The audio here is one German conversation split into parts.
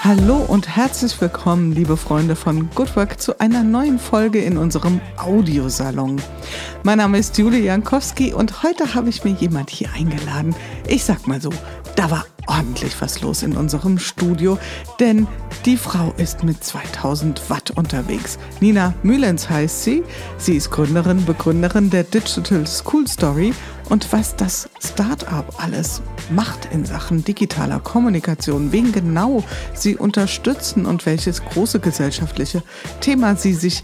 Hallo und herzlich willkommen, liebe Freunde von Good Work, zu einer neuen Folge in unserem Audiosalon. Mein Name ist Julie Jankowski und heute habe ich mir jemand hier eingeladen. Ich sag mal so, da war ordentlich was los in unserem Studio, denn die Frau ist mit 2000 Watt unterwegs. Nina Mühlens heißt sie. Sie ist Gründerin, Begründerin der Digital School Story und was das Startup alles macht in Sachen digitaler Kommunikation, wen genau sie unterstützen und welches große gesellschaftliche Thema sie sich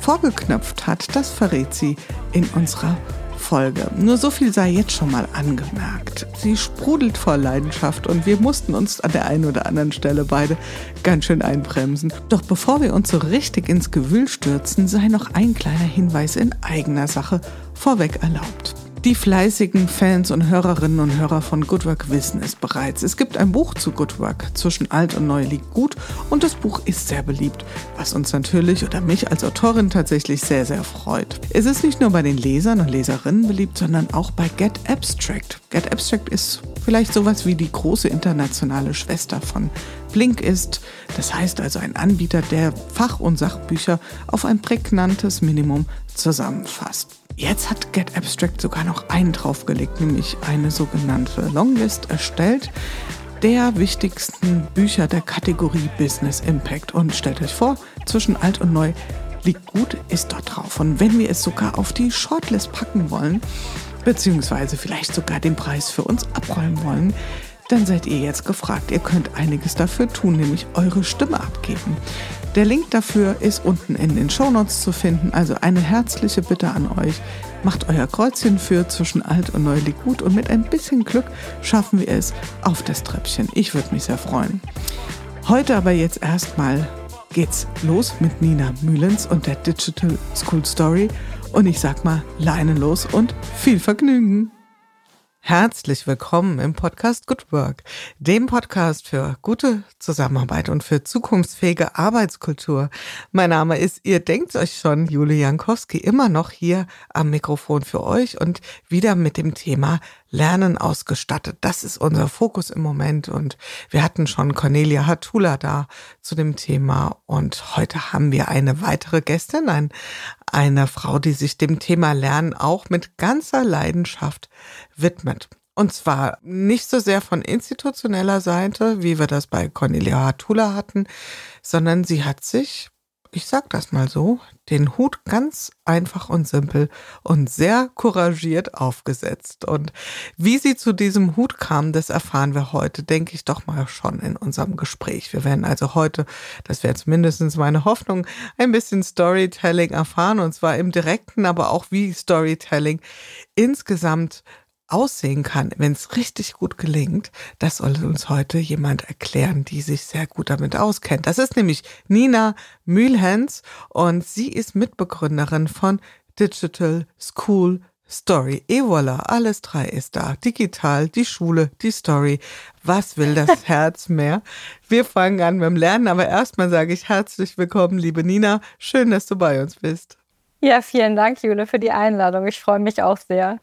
vorgeknöpft hat, das verrät sie in unserer Folge. Nur so viel sei jetzt schon mal angemerkt. Sie sprudelt vor Leidenschaft und wir mussten uns an der einen oder anderen Stelle beide ganz schön einbremsen. Doch bevor wir uns so richtig ins Gewühl stürzen, sei noch ein kleiner Hinweis in eigener Sache vorweg erlaubt. Die fleißigen Fans und Hörerinnen und Hörer von Good Work wissen es bereits. Es gibt ein Buch zu Good Work. Zwischen alt und neu liegt gut und das Buch ist sehr beliebt, was uns natürlich oder mich als Autorin tatsächlich sehr, sehr freut. Es ist nicht nur bei den Lesern und Leserinnen beliebt, sondern auch bei Get Abstract. Get Abstract ist vielleicht sowas wie die große internationale Schwester von Blink ist. Das heißt also ein Anbieter, der Fach- und Sachbücher auf ein prägnantes Minimum zusammenfasst. Jetzt hat Get Abstract sogar noch einen draufgelegt, nämlich eine sogenannte Longlist erstellt der wichtigsten Bücher der Kategorie Business Impact. Und stellt euch vor, zwischen alt und neu liegt gut, ist dort drauf. Und wenn wir es sogar auf die Shortlist packen wollen, beziehungsweise vielleicht sogar den Preis für uns abrollen wollen, dann seid ihr jetzt gefragt. Ihr könnt einiges dafür tun, nämlich eure Stimme abgeben. Der Link dafür ist unten in den Shownotes zu finden. Also eine herzliche Bitte an euch. Macht euer Kreuzchen für zwischen alt und neu liegt gut und mit ein bisschen Glück schaffen wir es auf das Treppchen. Ich würde mich sehr freuen. Heute aber jetzt erstmal geht's los mit Nina Mühlens und der Digital School Story. Und ich sag mal, Leine los und viel Vergnügen. Herzlich willkommen im Podcast Good Work, dem Podcast für gute Zusammenarbeit und für zukunftsfähige Arbeitskultur. Mein Name ist, ihr denkt euch schon, Julie Jankowski, immer noch hier am Mikrofon für euch und wieder mit dem Thema Lernen ausgestattet. Das ist unser Fokus im Moment und wir hatten schon Cornelia Hatula da zu dem Thema und heute haben wir eine weitere Gästin, ein, eine Frau, die sich dem Thema Lernen auch mit ganzer Leidenschaft widmet. Und zwar nicht so sehr von institutioneller Seite, wie wir das bei Cornelia Hatula hatten, sondern sie hat sich ich sag das mal so, den Hut ganz einfach und simpel und sehr couragiert aufgesetzt. Und wie sie zu diesem Hut kam, das erfahren wir heute, denke ich doch mal schon in unserem Gespräch. Wir werden also heute, das wäre jetzt mindestens meine Hoffnung, ein bisschen Storytelling erfahren und zwar im direkten, aber auch wie Storytelling insgesamt aussehen kann, wenn es richtig gut gelingt, das soll uns heute jemand erklären, die sich sehr gut damit auskennt. Das ist nämlich Nina Mühlhens und sie ist Mitbegründerin von Digital School Story. Et voilà, alles drei ist da. Digital, die Schule, die Story. Was will das Herz mehr? Wir fangen an beim Lernen, aber erstmal sage ich herzlich willkommen, liebe Nina. Schön, dass du bei uns bist. Ja, vielen Dank, Jule, für die Einladung. Ich freue mich auch sehr.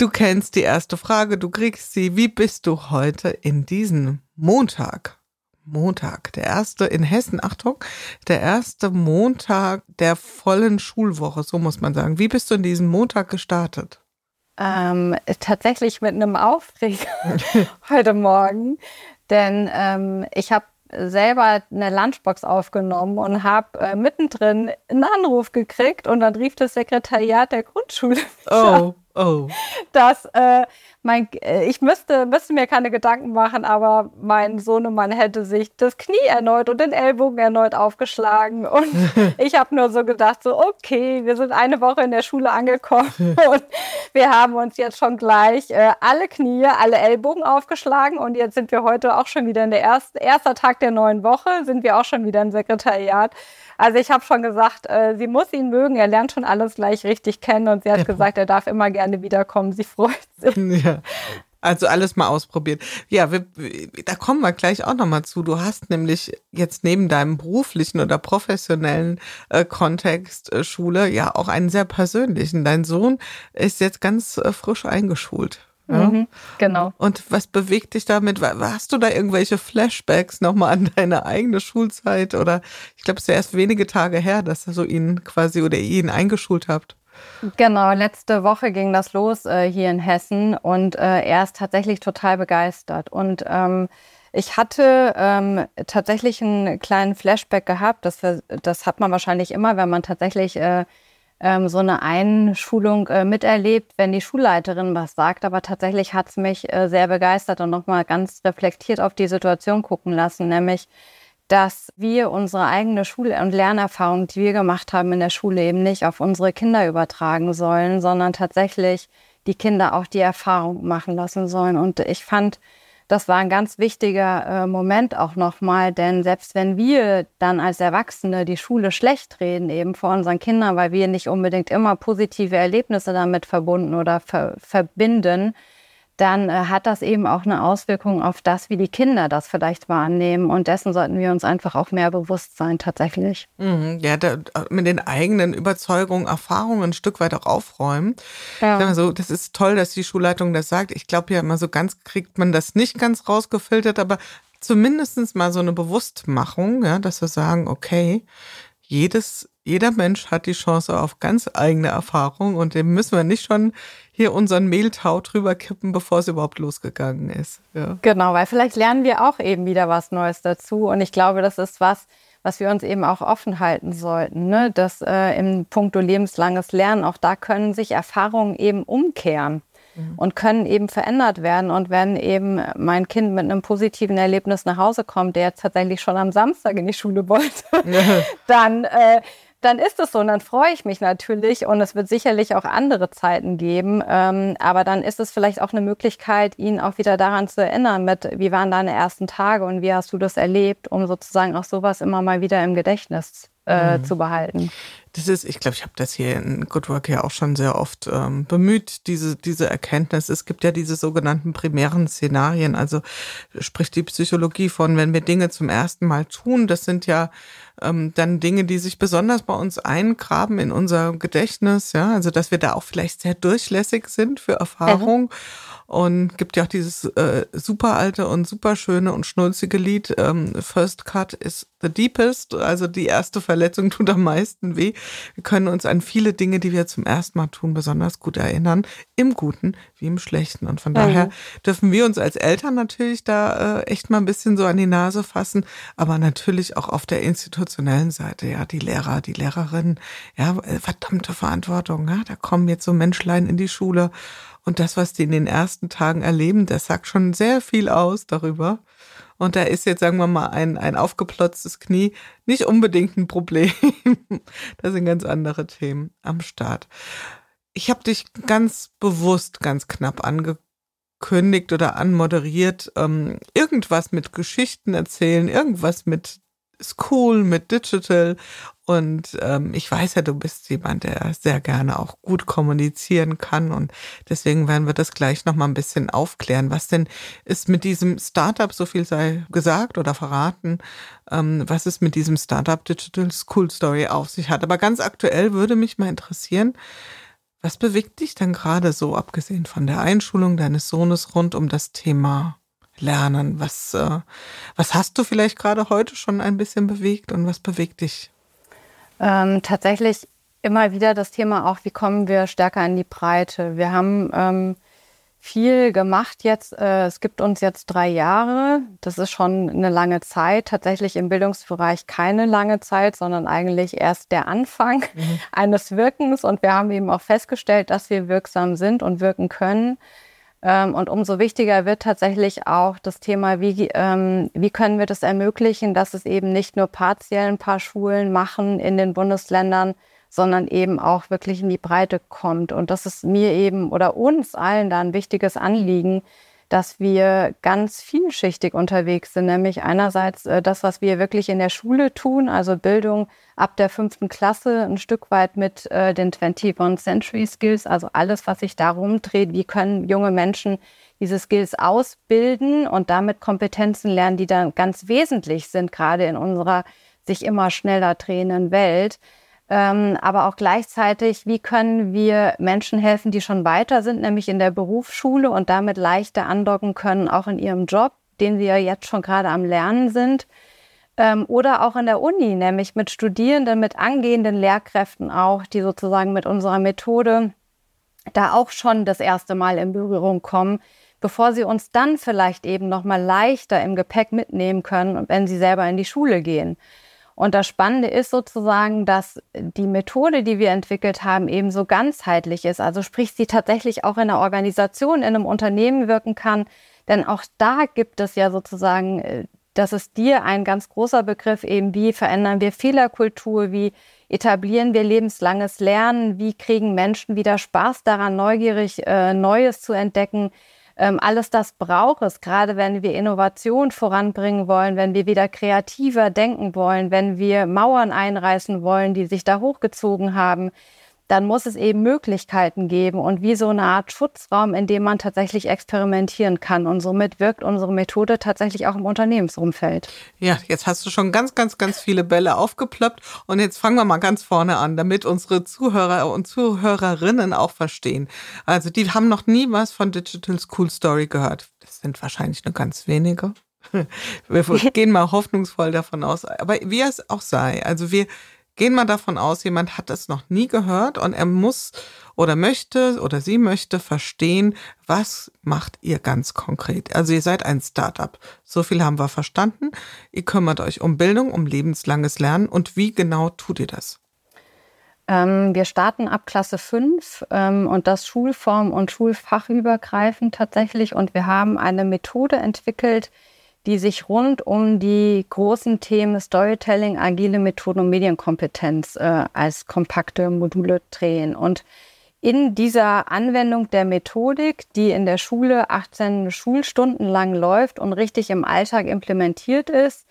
Du kennst die erste Frage, du kriegst sie. Wie bist du heute in diesen Montag? Montag, der erste in Hessen, Achtung, der erste Montag der vollen Schulwoche, so muss man sagen. Wie bist du in diesen Montag gestartet? Ähm, tatsächlich mit einem Aufreger heute Morgen, denn ähm, ich habe selber eine Lunchbox aufgenommen und habe äh, mittendrin einen Anruf gekriegt und dann rief das Sekretariat der Grundschule. Oh. Oh. Dass äh, mein, äh, ich müsste, müsste mir keine Gedanken machen, aber mein Sohnemann hätte sich das Knie erneut und den Ellbogen erneut aufgeschlagen. Und ich habe nur so gedacht, so, okay, wir sind eine Woche in der Schule angekommen und wir haben uns jetzt schon gleich äh, alle Knie, alle Ellbogen aufgeschlagen und jetzt sind wir heute auch schon wieder in der ersten, erster Tag der neuen Woche, sind wir auch schon wieder im Sekretariat. Also ich habe schon gesagt, äh, sie muss ihn mögen. Er lernt schon alles gleich richtig kennen und sie hat ja. gesagt, er darf immer gerne wiederkommen. Sie freut sich. Ja. Also alles mal ausprobiert. Ja, wir, da kommen wir gleich auch nochmal zu. Du hast nämlich jetzt neben deinem beruflichen oder professionellen äh, Kontext äh, Schule ja auch einen sehr persönlichen. Dein Sohn ist jetzt ganz äh, frisch eingeschult. Ja? Mhm, genau. Und was bewegt dich damit? Hast du da irgendwelche Flashbacks nochmal an deine eigene Schulzeit? Oder ich glaube, es ist ja erst wenige Tage her, dass ihr so ihn quasi oder ihr ihn eingeschult habt. Genau, letzte Woche ging das los äh, hier in Hessen und äh, er ist tatsächlich total begeistert. Und ähm, ich hatte ähm, tatsächlich einen kleinen Flashback gehabt. Das, das hat man wahrscheinlich immer, wenn man tatsächlich äh, ähm, so eine Einschulung äh, miterlebt, wenn die Schulleiterin was sagt. Aber tatsächlich hat es mich äh, sehr begeistert und nochmal ganz reflektiert auf die Situation gucken lassen, nämlich dass wir unsere eigene Schul- und Lernerfahrung, die wir gemacht haben in der Schule, eben nicht auf unsere Kinder übertragen sollen, sondern tatsächlich die Kinder auch die Erfahrung machen lassen sollen. Und ich fand, das war ein ganz wichtiger äh, Moment auch nochmal, denn selbst wenn wir dann als Erwachsene die Schule schlecht reden, eben vor unseren Kindern, weil wir nicht unbedingt immer positive Erlebnisse damit verbunden oder ver verbinden, dann äh, hat das eben auch eine Auswirkung auf das, wie die Kinder das vielleicht wahrnehmen. Und dessen sollten wir uns einfach auch mehr bewusst sein, tatsächlich. Mhm, ja, da, mit den eigenen Überzeugungen, Erfahrungen ein Stück weit auch aufräumen. Ja. So, das ist toll, dass die Schulleitung das sagt. Ich glaube ja immer so ganz kriegt man das nicht ganz rausgefiltert, aber zumindest mal so eine Bewusstmachung, ja, dass wir sagen, okay, jedes, jeder Mensch hat die Chance auf ganz eigene Erfahrung und dem müssen wir nicht schon hier unseren Mehltau drüber kippen, bevor es überhaupt losgegangen ist. Ja. Genau, weil vielleicht lernen wir auch eben wieder was Neues dazu und ich glaube, das ist was, was wir uns eben auch offen halten sollten, ne? dass äh, im Punkto lebenslanges Lernen, auch da können sich Erfahrungen eben umkehren mhm. und können eben verändert werden. Und wenn eben mein Kind mit einem positiven Erlebnis nach Hause kommt, der jetzt tatsächlich schon am Samstag in die Schule wollte, dann äh, dann ist es so und dann freue ich mich natürlich und es wird sicherlich auch andere Zeiten geben, ähm, aber dann ist es vielleicht auch eine Möglichkeit, ihn auch wieder daran zu erinnern mit, wie waren deine ersten Tage und wie hast du das erlebt, um sozusagen auch sowas immer mal wieder im Gedächtnis äh, mhm. zu behalten. Das ist, ich glaube, ich habe das hier in Good Work ja auch schon sehr oft ähm, bemüht, diese, diese Erkenntnis. Es gibt ja diese sogenannten primären Szenarien, also spricht die Psychologie von, wenn wir Dinge zum ersten Mal tun, das sind ja ähm, dann Dinge, die sich besonders bei uns eingraben in unser Gedächtnis, ja, also dass wir da auch vielleicht sehr durchlässig sind für Erfahrung. Mhm. Und gibt ja auch dieses äh, super alte und super schöne und schnulzige Lied, ähm, First Cut is the deepest, also die erste Verletzung tut am meisten weh. Wir können uns an viele Dinge, die wir zum ersten Mal tun, besonders gut erinnern, im Guten wie im Schlechten. Und von mhm. daher dürfen wir uns als Eltern natürlich da äh, echt mal ein bisschen so an die Nase fassen, aber natürlich auch auf der institutionellen Seite, ja, die Lehrer, die Lehrerinnen, ja, äh, verdammte Verantwortung, ja, da kommen jetzt so Menschlein in die Schule und das, was die in den ersten Tagen erleben, das sagt schon sehr viel aus darüber. Und da ist jetzt, sagen wir mal, ein, ein aufgeplotztes Knie nicht unbedingt ein Problem. da sind ganz andere Themen am Start. Ich habe dich ganz bewusst ganz knapp angekündigt oder anmoderiert. Ähm, irgendwas mit Geschichten erzählen, irgendwas mit School, mit Digital und ähm, ich weiß ja, du bist jemand, der sehr gerne auch gut kommunizieren kann. Und deswegen werden wir das gleich nochmal ein bisschen aufklären. Was denn ist mit diesem Startup, so viel sei gesagt oder verraten, ähm, was es mit diesem Startup Digital School Story auf sich hat. Aber ganz aktuell würde mich mal interessieren, was bewegt dich denn gerade so, abgesehen von der Einschulung deines Sohnes rund um das Thema Lernen? Was, äh, was hast du vielleicht gerade heute schon ein bisschen bewegt und was bewegt dich ähm, tatsächlich immer wieder das Thema auch, wie kommen wir stärker in die Breite. Wir haben ähm, viel gemacht jetzt. Äh, es gibt uns jetzt drei Jahre. Das ist schon eine lange Zeit. Tatsächlich im Bildungsbereich keine lange Zeit, sondern eigentlich erst der Anfang mhm. eines Wirkens. Und wir haben eben auch festgestellt, dass wir wirksam sind und wirken können. Ähm, und umso wichtiger wird tatsächlich auch das Thema, wie, ähm, wie können wir das ermöglichen, dass es eben nicht nur partiell ein paar Schulen machen in den Bundesländern, sondern eben auch wirklich in die Breite kommt. Und das ist mir eben oder uns allen da ein wichtiges Anliegen, dass wir ganz vielschichtig unterwegs sind, nämlich einerseits äh, das, was wir wirklich in der Schule tun, also Bildung ab der fünften Klasse, ein Stück weit mit äh, den 21 Century Skills, also alles, was sich darum dreht, wie können junge Menschen diese Skills ausbilden und damit Kompetenzen lernen, die dann ganz wesentlich sind, gerade in unserer sich immer schneller drehenden Welt. Ähm, aber auch gleichzeitig, wie können wir Menschen helfen, die schon weiter sind, nämlich in der Berufsschule und damit leichter andocken können, auch in ihrem Job, den sie ja jetzt schon gerade am Lernen sind. Ähm, oder auch in der Uni, nämlich mit Studierenden, mit angehenden Lehrkräften auch, die sozusagen mit unserer Methode da auch schon das erste Mal in Berührung kommen, bevor sie uns dann vielleicht eben noch mal leichter im Gepäck mitnehmen können, wenn sie selber in die Schule gehen. Und das Spannende ist sozusagen, dass die Methode, die wir entwickelt haben, eben so ganzheitlich ist. Also sprich, sie tatsächlich auch in einer Organisation, in einem Unternehmen wirken kann. Denn auch da gibt es ja sozusagen, äh, das ist dir ein ganz großer Begriff, eben wie verändern wir Fehlerkultur, wie etablieren wir lebenslanges Lernen, wie kriegen Menschen wieder Spaß daran, neugierig äh, Neues zu entdecken alles das braucht es, gerade wenn wir Innovation voranbringen wollen, wenn wir wieder kreativer denken wollen, wenn wir Mauern einreißen wollen, die sich da hochgezogen haben dann muss es eben Möglichkeiten geben und wie so eine Art Schutzraum, in dem man tatsächlich experimentieren kann. Und somit wirkt unsere Methode tatsächlich auch im Unternehmensumfeld. Ja, jetzt hast du schon ganz, ganz, ganz viele Bälle aufgeploppt. Und jetzt fangen wir mal ganz vorne an, damit unsere Zuhörer und Zuhörerinnen auch verstehen. Also die haben noch nie was von Digital School Story gehört. Das sind wahrscheinlich nur ganz wenige. Wir gehen mal hoffnungsvoll davon aus. Aber wie es auch sei, also wir Gehen wir davon aus, jemand hat es noch nie gehört und er muss oder möchte oder sie möchte verstehen, was macht ihr ganz konkret. Also ihr seid ein Startup. So viel haben wir verstanden. Ihr kümmert euch um Bildung, um lebenslanges Lernen und wie genau tut ihr das? Ähm, wir starten ab Klasse 5 ähm, und das Schulform- und Schulfachübergreifend tatsächlich. Und wir haben eine Methode entwickelt, die sich rund um die großen Themen Storytelling, agile Methoden und Medienkompetenz äh, als kompakte Module drehen. Und in dieser Anwendung der Methodik, die in der Schule 18 Schulstunden lang läuft und richtig im Alltag implementiert ist,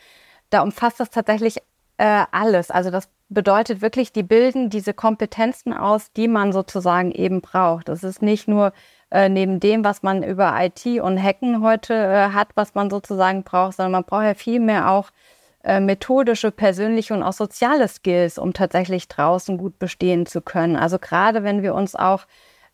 da umfasst das tatsächlich äh, alles. Also das bedeutet wirklich, die bilden diese Kompetenzen aus, die man sozusagen eben braucht. Das ist nicht nur äh, neben dem, was man über IT und Hacken heute äh, hat, was man sozusagen braucht, sondern man braucht ja viel mehr auch äh, methodische, persönliche und auch soziale Skills, um tatsächlich draußen gut bestehen zu können. Also gerade wenn wir uns auch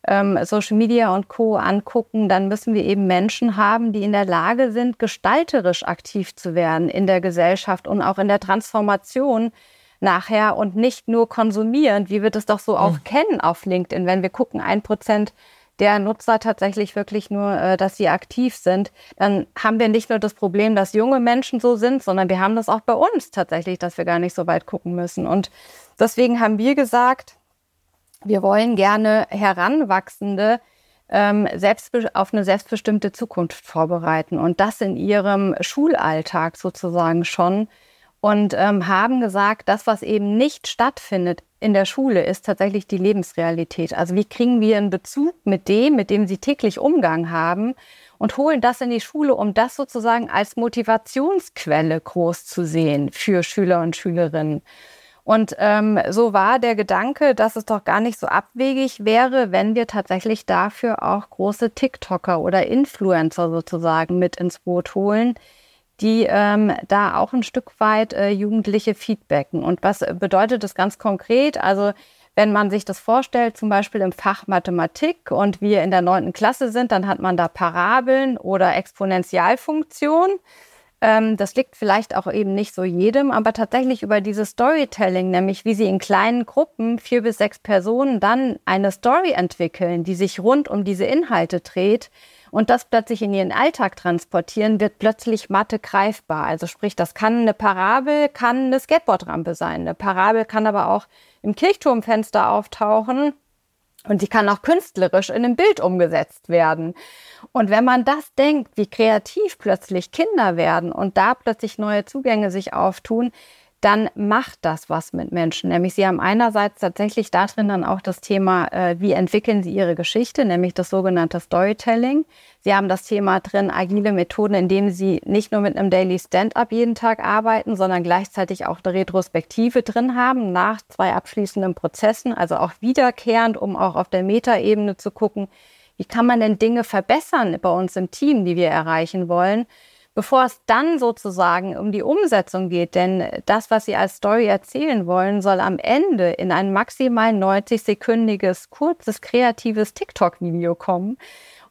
ähm, Social Media und Co angucken, dann müssen wir eben Menschen haben, die in der Lage sind, gestalterisch aktiv zu werden in der Gesellschaft und auch in der Transformation nachher und nicht nur konsumierend, wie wir das doch so auch mhm. kennen auf LinkedIn. Wenn wir gucken, ein Prozent der Nutzer tatsächlich wirklich nur, äh, dass sie aktiv sind, dann haben wir nicht nur das Problem, dass junge Menschen so sind, sondern wir haben das auch bei uns tatsächlich, dass wir gar nicht so weit gucken müssen. Und deswegen haben wir gesagt, wir wollen gerne Heranwachsende ähm, auf eine selbstbestimmte Zukunft vorbereiten und das in ihrem Schulalltag sozusagen schon und ähm, haben gesagt, das, was eben nicht stattfindet in der Schule, ist tatsächlich die Lebensrealität. Also wie kriegen wir einen Bezug mit dem, mit dem sie täglich Umgang haben und holen das in die Schule, um das sozusagen als Motivationsquelle groß zu sehen für Schüler und Schülerinnen. Und ähm, so war der Gedanke, dass es doch gar nicht so abwegig wäre, wenn wir tatsächlich dafür auch große TikToker oder Influencer sozusagen mit ins Boot holen, die ähm, da auch ein Stück weit äh, Jugendliche feedbacken. Und was bedeutet das ganz konkret? Also wenn man sich das vorstellt, zum Beispiel im Fach Mathematik und wir in der neunten Klasse sind, dann hat man da Parabeln oder Exponentialfunktionen. Ähm, das liegt vielleicht auch eben nicht so jedem, aber tatsächlich über dieses Storytelling, nämlich wie sie in kleinen Gruppen, vier bis sechs Personen, dann eine Story entwickeln, die sich rund um diese Inhalte dreht, und das plötzlich in ihren Alltag transportieren, wird plötzlich Mathe greifbar. Also sprich, das kann eine Parabel, kann eine Skateboardrampe sein. Eine Parabel kann aber auch im Kirchturmfenster auftauchen und sie kann auch künstlerisch in ein Bild umgesetzt werden. Und wenn man das denkt, wie kreativ plötzlich Kinder werden und da plötzlich neue Zugänge sich auftun, dann macht das was mit Menschen. Nämlich sie haben einerseits tatsächlich darin dann auch das Thema, äh, wie entwickeln sie ihre Geschichte, nämlich das sogenannte Storytelling. Sie haben das Thema drin, agile Methoden, indem sie nicht nur mit einem Daily Stand-up jeden Tag arbeiten, sondern gleichzeitig auch eine Retrospektive drin haben nach zwei abschließenden Prozessen, also auch wiederkehrend, um auch auf der Metaebene zu gucken, wie kann man denn Dinge verbessern bei uns im Team, die wir erreichen wollen bevor es dann sozusagen um die Umsetzung geht, denn das, was Sie als Story erzählen wollen, soll am Ende in ein maximal 90-sekündiges, kurzes, kreatives TikTok-Video kommen.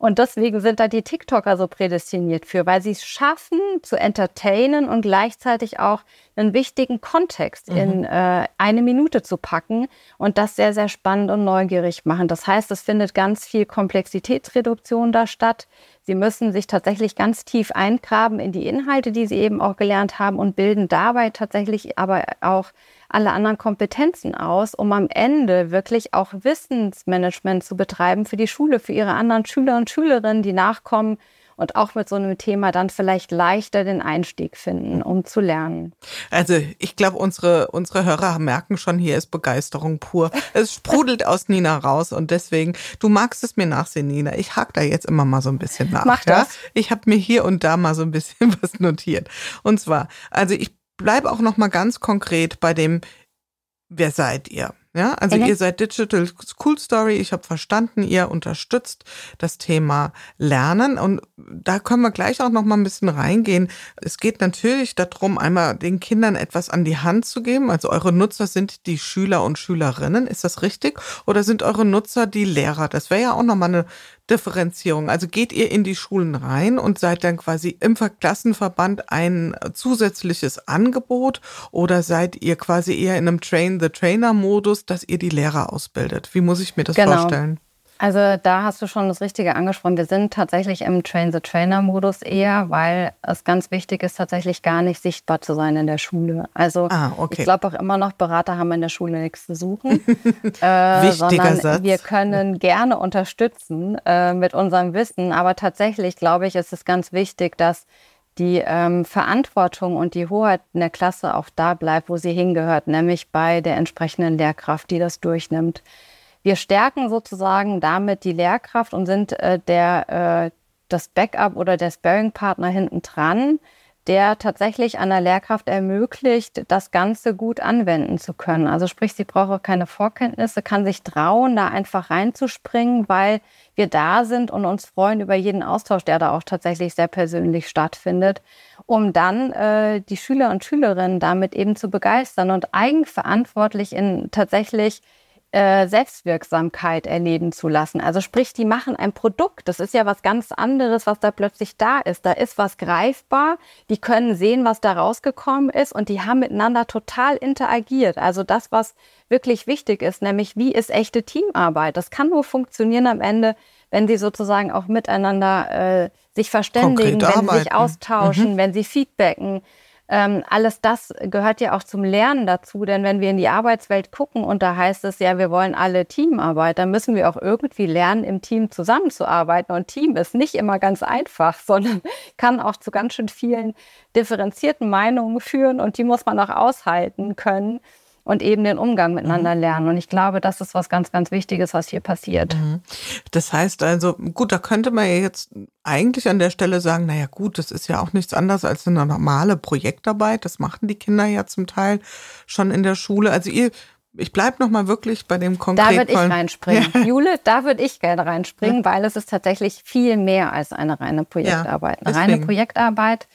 Und deswegen sind da die TikToker so prädestiniert für, weil sie es schaffen zu entertainen und gleichzeitig auch einen wichtigen Kontext mhm. in äh, eine Minute zu packen und das sehr, sehr spannend und neugierig machen. Das heißt, es findet ganz viel Komplexitätsreduktion da statt. Sie müssen sich tatsächlich ganz tief eingraben in die Inhalte, die sie eben auch gelernt haben und bilden dabei tatsächlich aber auch alle anderen Kompetenzen aus, um am Ende wirklich auch Wissensmanagement zu betreiben für die Schule, für ihre anderen Schüler und Schülerinnen, die nachkommen und auch mit so einem Thema dann vielleicht leichter den Einstieg finden, um zu lernen. Also ich glaube, unsere, unsere Hörer merken schon, hier ist Begeisterung pur. Es sprudelt aus Nina raus und deswegen, du magst es mir nachsehen, Nina. Ich hake da jetzt immer mal so ein bisschen nach. Mach das. Ja? Ich habe mir hier und da mal so ein bisschen was notiert. Und zwar, also ich bleibe auch noch mal ganz konkret bei dem, wer seid ihr? Ja, also okay. ihr seid Digital School Story. Ich habe verstanden, ihr unterstützt das Thema Lernen und da können wir gleich auch noch mal ein bisschen reingehen. Es geht natürlich darum, einmal den Kindern etwas an die Hand zu geben. Also eure Nutzer sind die Schüler und Schülerinnen. Ist das richtig? Oder sind eure Nutzer die Lehrer? Das wäre ja auch noch mal eine Differenzierung. Also geht ihr in die Schulen rein und seid dann quasi im Klassenverband ein zusätzliches Angebot oder seid ihr quasi eher in einem Dass ihr die Lehrer ausbildet? Wie muss ich mir das genau. vorstellen? Also da hast du schon das Richtige angesprochen. Wir sind tatsächlich im Train-the-Trainer-Modus eher, weil es ganz wichtig ist, tatsächlich gar nicht sichtbar zu sein in der Schule. Also ah, okay. ich glaube auch immer noch, Berater haben in der Schule nichts zu suchen. äh, Wichtiger Satz. Wir können gerne unterstützen äh, mit unserem Wissen, aber tatsächlich glaube ich, ist es ganz wichtig, dass die ähm, Verantwortung und die Hoheit in der Klasse auch da bleibt, wo sie hingehört, nämlich bei der entsprechenden Lehrkraft, die das durchnimmt. Wir stärken sozusagen damit die Lehrkraft und sind äh, der, äh, das Backup oder der Sparing-Partner hinten dran, der tatsächlich einer Lehrkraft ermöglicht, das Ganze gut anwenden zu können. Also sprich, sie braucht auch keine Vorkenntnisse, kann sich trauen, da einfach reinzuspringen, weil wir da sind und uns freuen über jeden Austausch, der da auch tatsächlich sehr persönlich stattfindet, um dann äh, die Schüler und Schülerinnen damit eben zu begeistern und eigenverantwortlich in tatsächlich äh, Selbstwirksamkeit erleben zu lassen. Also sprich, die machen ein Produkt. Das ist ja was ganz anderes, was da plötzlich da ist. Da ist was greifbar. Die können sehen, was da rausgekommen ist und die haben miteinander total interagiert. Also das, was wirklich wichtig ist, nämlich wie ist echte Teamarbeit. Das kann nur funktionieren am Ende, wenn sie sozusagen auch miteinander äh, sich verständigen, Konkret wenn sie sich austauschen, mhm. wenn sie feedbacken ähm, alles das gehört ja auch zum Lernen dazu, denn wenn wir in die Arbeitswelt gucken und da heißt es ja, wir wollen alle Teamarbeit, dann müssen wir auch irgendwie lernen, im Team zusammenzuarbeiten. Und Team ist nicht immer ganz einfach, sondern kann auch zu ganz schön vielen differenzierten Meinungen führen und die muss man auch aushalten können und eben den Umgang miteinander mhm. lernen. Und ich glaube, das ist was ganz, ganz Wichtiges, was hier passiert. Mhm. Das heißt also, gut, da könnte man ja jetzt eigentlich an der Stelle sagen, naja gut, das ist ja auch nichts anderes als eine normale Projektarbeit. Das machen die Kinder ja zum Teil schon in der Schule. Also ihr ich bleibe noch mal wirklich bei dem konkreten. Da würde ich reinspringen. Ja. Jule, da würde ich gerne reinspringen, weil es ist tatsächlich viel mehr als eine reine Projektarbeit. Ja, eine reine Projektarbeit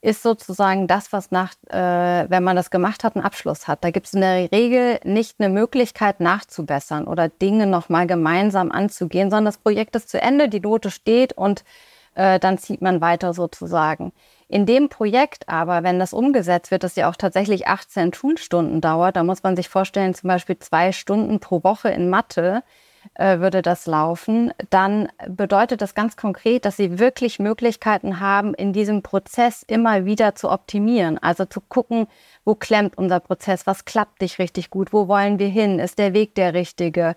ist sozusagen das, was nach, äh, wenn man das gemacht hat, einen Abschluss hat. Da gibt es in der Regel nicht eine Möglichkeit nachzubessern oder Dinge nochmal gemeinsam anzugehen, sondern das Projekt ist zu Ende, die Note steht und äh, dann zieht man weiter sozusagen. In dem Projekt aber, wenn das umgesetzt wird, das ja auch tatsächlich 18 Schulstunden dauert, da muss man sich vorstellen, zum Beispiel zwei Stunden pro Woche in Mathe, äh, würde das laufen, dann bedeutet das ganz konkret, dass sie wirklich Möglichkeiten haben, in diesem Prozess immer wieder zu optimieren. Also zu gucken, wo klemmt unser Prozess, was klappt nicht richtig gut, wo wollen wir hin, ist der Weg der richtige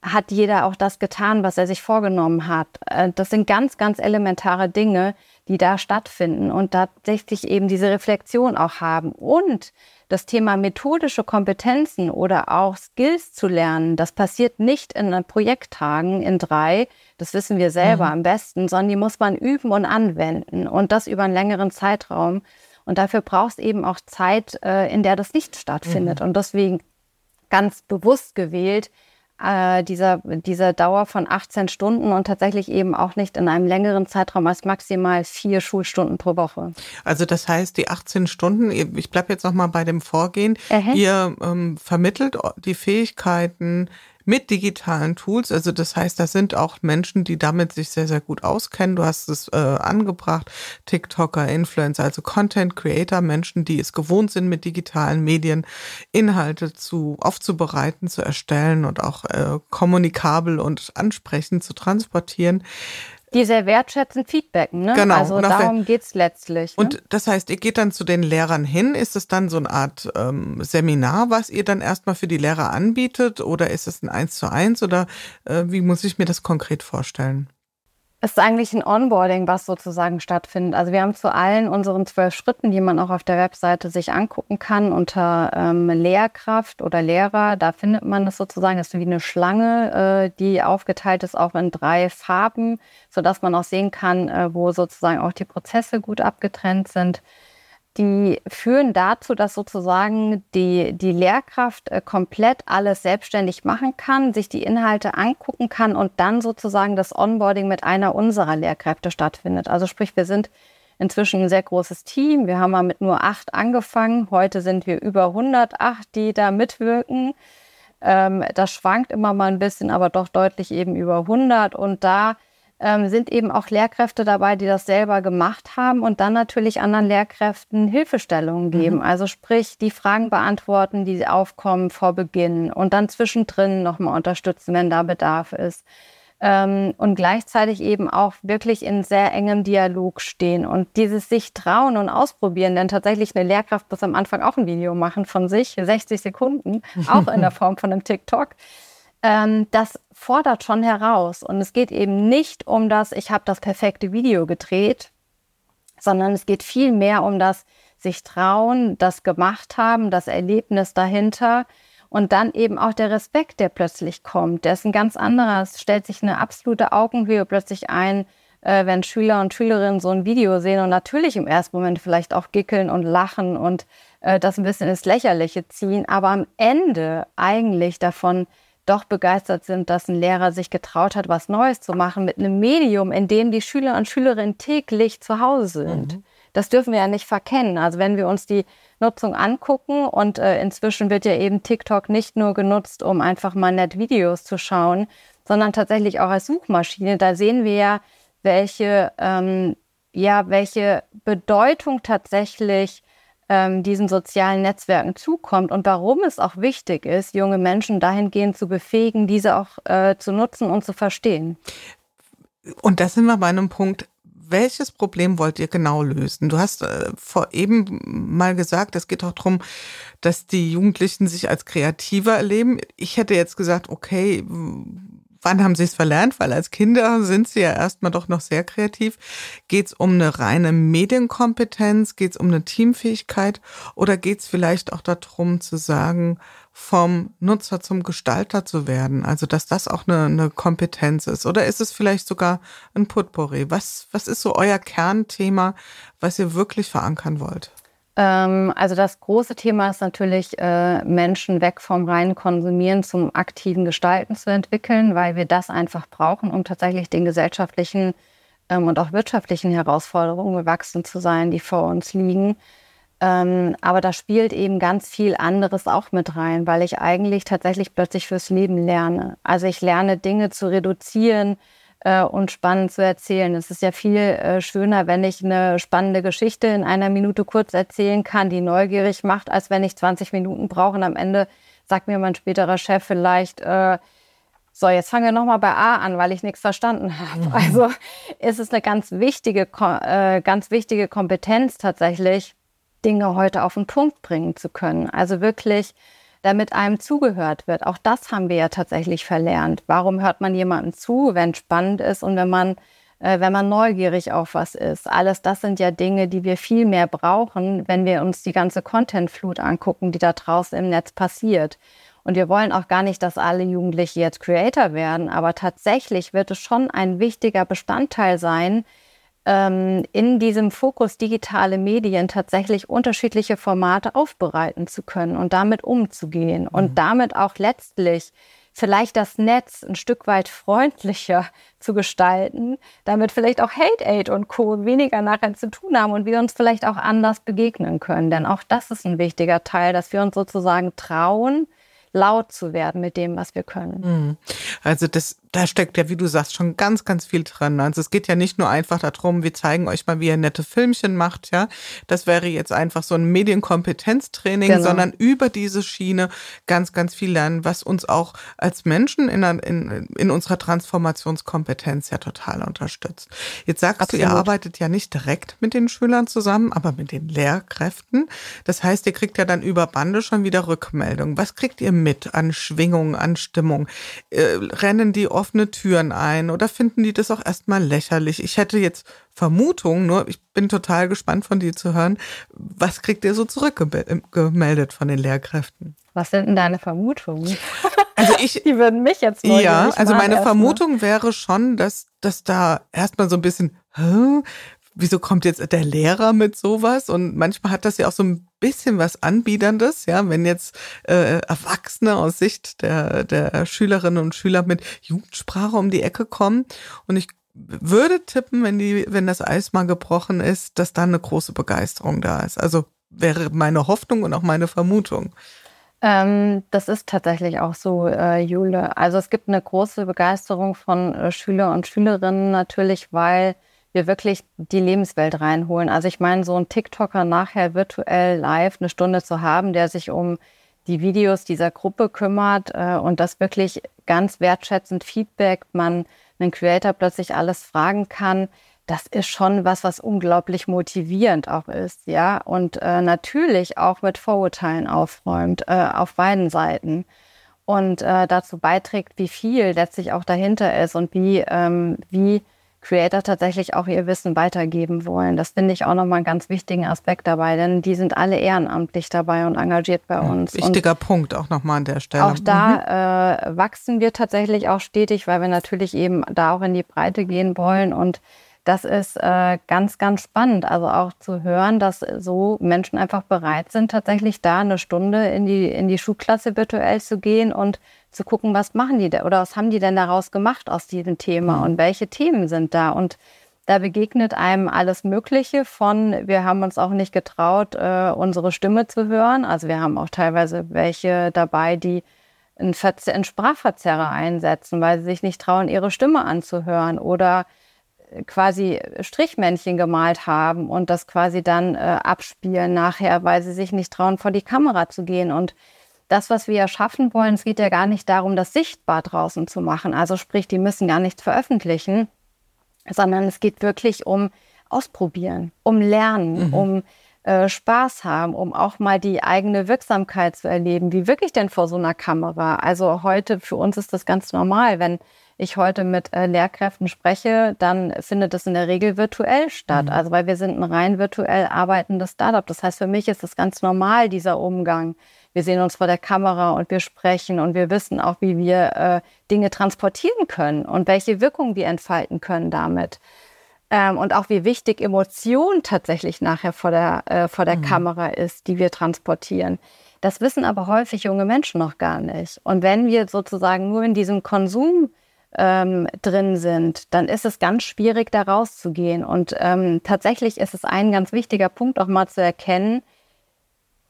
hat jeder auch das getan, was er sich vorgenommen hat. Äh, das sind ganz, ganz elementare Dinge, die da stattfinden und tatsächlich eben diese Reflexion auch haben. Und das Thema methodische Kompetenzen oder auch Skills zu lernen, das passiert nicht in Projekttagen in drei, das wissen wir selber mhm. am besten, sondern die muss man üben und anwenden und das über einen längeren Zeitraum. Und dafür braucht es eben auch Zeit, äh, in der das nicht stattfindet. Mhm. Und deswegen ganz bewusst gewählt, äh, dieser, dieser Dauer von 18 Stunden und tatsächlich eben auch nicht in einem längeren Zeitraum als maximal vier Schulstunden pro Woche. Also das heißt, die 18 Stunden, ich bleibe jetzt nochmal bei dem Vorgehen, uh ihr ähm, vermittelt die Fähigkeiten, mit digitalen Tools. Also das heißt, das sind auch Menschen, die damit sich sehr, sehr gut auskennen. Du hast es äh, angebracht, TikToker, Influencer, also Content Creator, Menschen, die es gewohnt sind, mit digitalen Medien Inhalte zu aufzubereiten, zu erstellen und auch äh, kommunikabel und ansprechend zu transportieren die sehr wertschätzend feedbacken. Ne? Genau. Also darum geht es letztlich. Ne? Und das heißt, ihr geht dann zu den Lehrern hin. Ist es dann so eine Art ähm, Seminar, was ihr dann erstmal für die Lehrer anbietet? Oder ist es ein Eins zu eins? Oder äh, wie muss ich mir das konkret vorstellen? Es ist eigentlich ein Onboarding, was sozusagen stattfindet. Also wir haben zu allen unseren zwölf Schritten, die man auch auf der Webseite sich angucken kann, unter ähm, Lehrkraft oder Lehrer, da findet man das sozusagen, das ist wie eine Schlange, äh, die aufgeteilt ist auch in drei Farben, sodass man auch sehen kann, äh, wo sozusagen auch die Prozesse gut abgetrennt sind die führen dazu, dass sozusagen die, die Lehrkraft äh, komplett alles selbstständig machen kann, sich die Inhalte angucken kann und dann sozusagen das Onboarding mit einer unserer Lehrkräfte stattfindet. Also sprich, wir sind inzwischen ein sehr großes Team. Wir haben mal mit nur acht angefangen. Heute sind wir über 108, die da mitwirken. Ähm, das schwankt immer mal ein bisschen, aber doch deutlich eben über 100. Und da ähm, sind eben auch Lehrkräfte dabei, die das selber gemacht haben und dann natürlich anderen Lehrkräften Hilfestellungen geben. Mhm. Also sprich, die Fragen beantworten, die aufkommen vor Beginn und dann zwischendrin nochmal unterstützen, wenn da Bedarf ist. Ähm, und gleichzeitig eben auch wirklich in sehr engem Dialog stehen und dieses sich trauen und ausprobieren, denn tatsächlich eine Lehrkraft muss am Anfang auch ein Video machen von sich, 60 Sekunden, auch in der Form von einem TikTok ähm, das fordert schon heraus. Und es geht eben nicht um das, ich habe das perfekte Video gedreht, sondern es geht viel mehr um das sich trauen, das gemacht haben, das Erlebnis dahinter und dann eben auch der Respekt, der plötzlich kommt. Der ist ein ganz anderer. Es stellt sich eine absolute Augenhöhe plötzlich ein, äh, wenn Schüler und Schülerinnen so ein Video sehen und natürlich im ersten Moment vielleicht auch gickeln und lachen und äh, das ein bisschen ins Lächerliche ziehen, aber am Ende eigentlich davon doch begeistert sind, dass ein Lehrer sich getraut hat, was Neues zu machen mit einem Medium, in dem die Schüler und Schülerinnen täglich zu Hause sind. Mhm. Das dürfen wir ja nicht verkennen. Also wenn wir uns die Nutzung angucken und äh, inzwischen wird ja eben TikTok nicht nur genutzt, um einfach mal nett Videos zu schauen, sondern tatsächlich auch als Suchmaschine. Da sehen wir ja, welche, ähm, ja, welche Bedeutung tatsächlich ähm, diesen sozialen Netzwerken zukommt und warum es auch wichtig ist, junge Menschen dahingehend zu befähigen, diese auch äh, zu nutzen und zu verstehen. Und da sind wir bei einem Punkt, welches Problem wollt ihr genau lösen? Du hast äh, vor eben mal gesagt, es geht auch darum, dass die Jugendlichen sich als kreativer erleben. Ich hätte jetzt gesagt, okay, wann haben sie es verlernt? Weil als Kinder sind sie ja erstmal doch noch sehr kreativ. Geht es um eine reine Medienkompetenz? Geht es um eine Teamfähigkeit? Oder geht es vielleicht auch darum zu sagen, vom Nutzer zum Gestalter zu werden? Also, dass das auch eine, eine Kompetenz ist. Oder ist es vielleicht sogar ein Putpourri? Was, was ist so euer Kernthema, was ihr wirklich verankern wollt? Ähm, also das große Thema ist natürlich, äh, Menschen weg vom reinen Konsumieren zum aktiven Gestalten zu entwickeln, weil wir das einfach brauchen, um tatsächlich den gesellschaftlichen ähm, und auch wirtschaftlichen Herausforderungen gewachsen zu sein, die vor uns liegen. Ähm, aber da spielt eben ganz viel anderes auch mit rein, weil ich eigentlich tatsächlich plötzlich fürs Leben lerne. Also ich lerne Dinge zu reduzieren, äh, und spannend zu erzählen. Es ist ja viel äh, schöner, wenn ich eine spannende Geschichte in einer Minute kurz erzählen kann, die neugierig macht, als wenn ich 20 Minuten brauche und am Ende sagt mir mein späterer Chef vielleicht, äh, so, jetzt fangen wir nochmal bei A an, weil ich nichts verstanden habe. Mhm. Also ist es eine ganz wichtige, äh, ganz wichtige Kompetenz tatsächlich, Dinge heute auf den Punkt bringen zu können. Also wirklich damit einem zugehört wird. Auch das haben wir ja tatsächlich verlernt. Warum hört man jemandem zu, wenn spannend ist und wenn man, äh, wenn man neugierig auf was ist? Alles das sind ja Dinge, die wir viel mehr brauchen, wenn wir uns die ganze Contentflut angucken, die da draußen im Netz passiert. Und wir wollen auch gar nicht, dass alle Jugendliche jetzt Creator werden, aber tatsächlich wird es schon ein wichtiger Bestandteil sein, ähm, in diesem Fokus digitale Medien tatsächlich unterschiedliche Formate aufbereiten zu können und damit umzugehen mhm. und damit auch letztlich vielleicht das Netz ein Stück weit freundlicher zu gestalten, damit vielleicht auch Hate Aid und Co. weniger nachher zu tun haben und wir uns vielleicht auch anders begegnen können. Denn auch das ist ein wichtiger Teil, dass wir uns sozusagen trauen, laut zu werden mit dem, was wir können. Mhm. Also das, da steckt ja, wie du sagst, schon ganz, ganz viel drin. Also es geht ja nicht nur einfach darum, wir zeigen euch mal, wie ihr nette Filmchen macht, ja. Das wäre jetzt einfach so ein Medienkompetenztraining, genau. sondern über diese Schiene ganz, ganz viel lernen, was uns auch als Menschen in, in, in unserer Transformationskompetenz ja total unterstützt. Jetzt sagst Absolut. du, ihr arbeitet ja nicht direkt mit den Schülern zusammen, aber mit den Lehrkräften. Das heißt, ihr kriegt ja dann über Bande schon wieder Rückmeldungen. Was kriegt ihr mit an Schwingung, an Stimmung? Äh, rennen die offene Türen ein oder finden die das auch erstmal lächerlich? Ich hätte jetzt Vermutungen, nur ich bin total gespannt von dir zu hören. Was kriegt ihr so zurückgemeldet von den Lehrkräften? Was sind denn deine Vermutungen? Also ich, die würden mich jetzt Ja, also meine Vermutung wäre schon, dass, dass da erstmal so ein bisschen? Wieso kommt jetzt der Lehrer mit sowas? Und manchmal hat das ja auch so ein bisschen was Anbiederndes, ja, wenn jetzt äh, Erwachsene aus Sicht der, der Schülerinnen und Schüler mit Jugendsprache um die Ecke kommen. Und ich würde tippen, wenn die, wenn das Eis mal gebrochen ist, dass dann eine große Begeisterung da ist. Also wäre meine Hoffnung und auch meine Vermutung. Ähm, das ist tatsächlich auch so, äh, Jule. Also es gibt eine große Begeisterung von äh, Schüler und Schülerinnen natürlich, weil wir wirklich die Lebenswelt reinholen. Also ich meine, so ein TikToker nachher virtuell live eine Stunde zu haben, der sich um die Videos dieser Gruppe kümmert äh, und das wirklich ganz wertschätzend Feedback, man einen Creator plötzlich alles fragen kann, das ist schon was, was unglaublich motivierend auch ist, ja. Und äh, natürlich auch mit Vorurteilen aufräumt, äh, auf beiden Seiten. Und äh, dazu beiträgt, wie viel letztlich auch dahinter ist und wie, ähm, wie Creator tatsächlich auch ihr Wissen weitergeben wollen. Das finde ich auch nochmal einen ganz wichtigen Aspekt dabei, denn die sind alle ehrenamtlich dabei und engagiert bei uns. Ja, wichtiger und Punkt auch nochmal an der Stelle. Auch da mhm. äh, wachsen wir tatsächlich auch stetig, weil wir natürlich eben da auch in die Breite gehen wollen und das ist äh, ganz, ganz spannend. Also auch zu hören, dass so Menschen einfach bereit sind, tatsächlich da eine Stunde in die, in die Schulklasse virtuell zu gehen und zu gucken, was machen die da oder was haben die denn daraus gemacht aus diesem Thema mhm. und welche Themen sind da. Und da begegnet einem alles Mögliche von, wir haben uns auch nicht getraut, äh, unsere Stimme zu hören. Also wir haben auch teilweise welche dabei, die einen, einen Sprachverzerrer einsetzen, weil sie sich nicht trauen, ihre Stimme anzuhören oder quasi Strichmännchen gemalt haben und das quasi dann äh, abspielen nachher, weil sie sich nicht trauen, vor die Kamera zu gehen. Und das, was wir ja schaffen wollen, es geht ja gar nicht darum, das sichtbar draußen zu machen. Also sprich, die müssen gar nichts veröffentlichen, sondern es geht wirklich um Ausprobieren, um Lernen, mhm. um äh, Spaß haben, um auch mal die eigene Wirksamkeit zu erleben. Wie wirklich denn vor so einer Kamera? Also heute für uns ist das ganz normal, wenn ich heute mit äh, Lehrkräften spreche, dann findet das in der Regel virtuell statt. Mhm. Also weil wir sind ein rein virtuell arbeitendes Startup. Das heißt, für mich ist das ganz normal, dieser Umgang. Wir sehen uns vor der Kamera und wir sprechen und wir wissen auch, wie wir äh, Dinge transportieren können und welche Wirkung wir entfalten können damit. Ähm, und auch wie wichtig Emotion tatsächlich nachher vor der, äh, vor der mhm. Kamera ist, die wir transportieren. Das wissen aber häufig junge Menschen noch gar nicht. Und wenn wir sozusagen nur in diesem Konsum ähm, drin sind, dann ist es ganz schwierig, da rauszugehen. Und ähm, tatsächlich ist es ein ganz wichtiger Punkt, auch mal zu erkennen,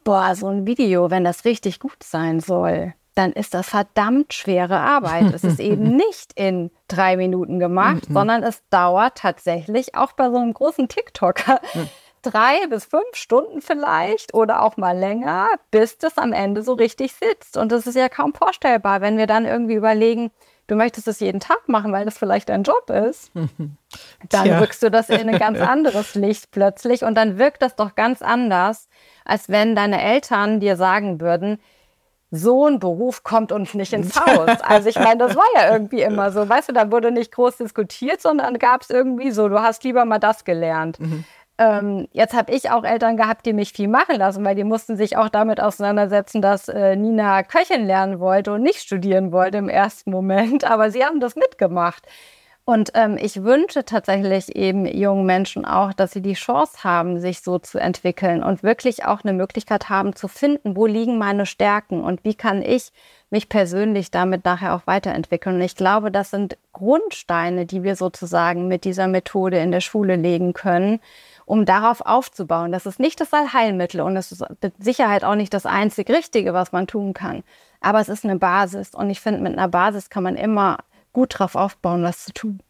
boah, so ein Video, wenn das richtig gut sein soll, dann ist das verdammt schwere Arbeit. es ist eben nicht in drei Minuten gemacht, mhm. sondern es dauert tatsächlich auch bei so einem großen TikToker drei bis fünf Stunden vielleicht oder auch mal länger, bis das am Ende so richtig sitzt. Und das ist ja kaum vorstellbar, wenn wir dann irgendwie überlegen, du möchtest es jeden Tag machen, weil das vielleicht dein Job ist, dann Tja. rückst du das in ein ganz anderes Licht plötzlich und dann wirkt das doch ganz anders, als wenn deine Eltern dir sagen würden, so ein Beruf kommt uns nicht ins Haus. Also ich meine, das war ja irgendwie immer so. Weißt du, da wurde nicht groß diskutiert, sondern gab es irgendwie so, du hast lieber mal das gelernt. Mhm. Ähm, jetzt habe ich auch Eltern gehabt, die mich viel machen lassen, weil die mussten sich auch damit auseinandersetzen, dass äh, Nina Köchin lernen wollte und nicht studieren wollte im ersten Moment. Aber sie haben das mitgemacht. Und ähm, ich wünsche tatsächlich eben jungen Menschen auch, dass sie die Chance haben, sich so zu entwickeln und wirklich auch eine Möglichkeit haben zu finden, wo liegen meine Stärken und wie kann ich mich persönlich damit nachher auch weiterentwickeln. Und ich glaube, das sind Grundsteine, die wir sozusagen mit dieser Methode in der Schule legen können, um darauf aufzubauen. Das ist nicht das Allheilmittel und es ist mit Sicherheit auch nicht das einzig Richtige, was man tun kann. Aber es ist eine Basis und ich finde, mit einer Basis kann man immer gut drauf aufbauen, was zu tun.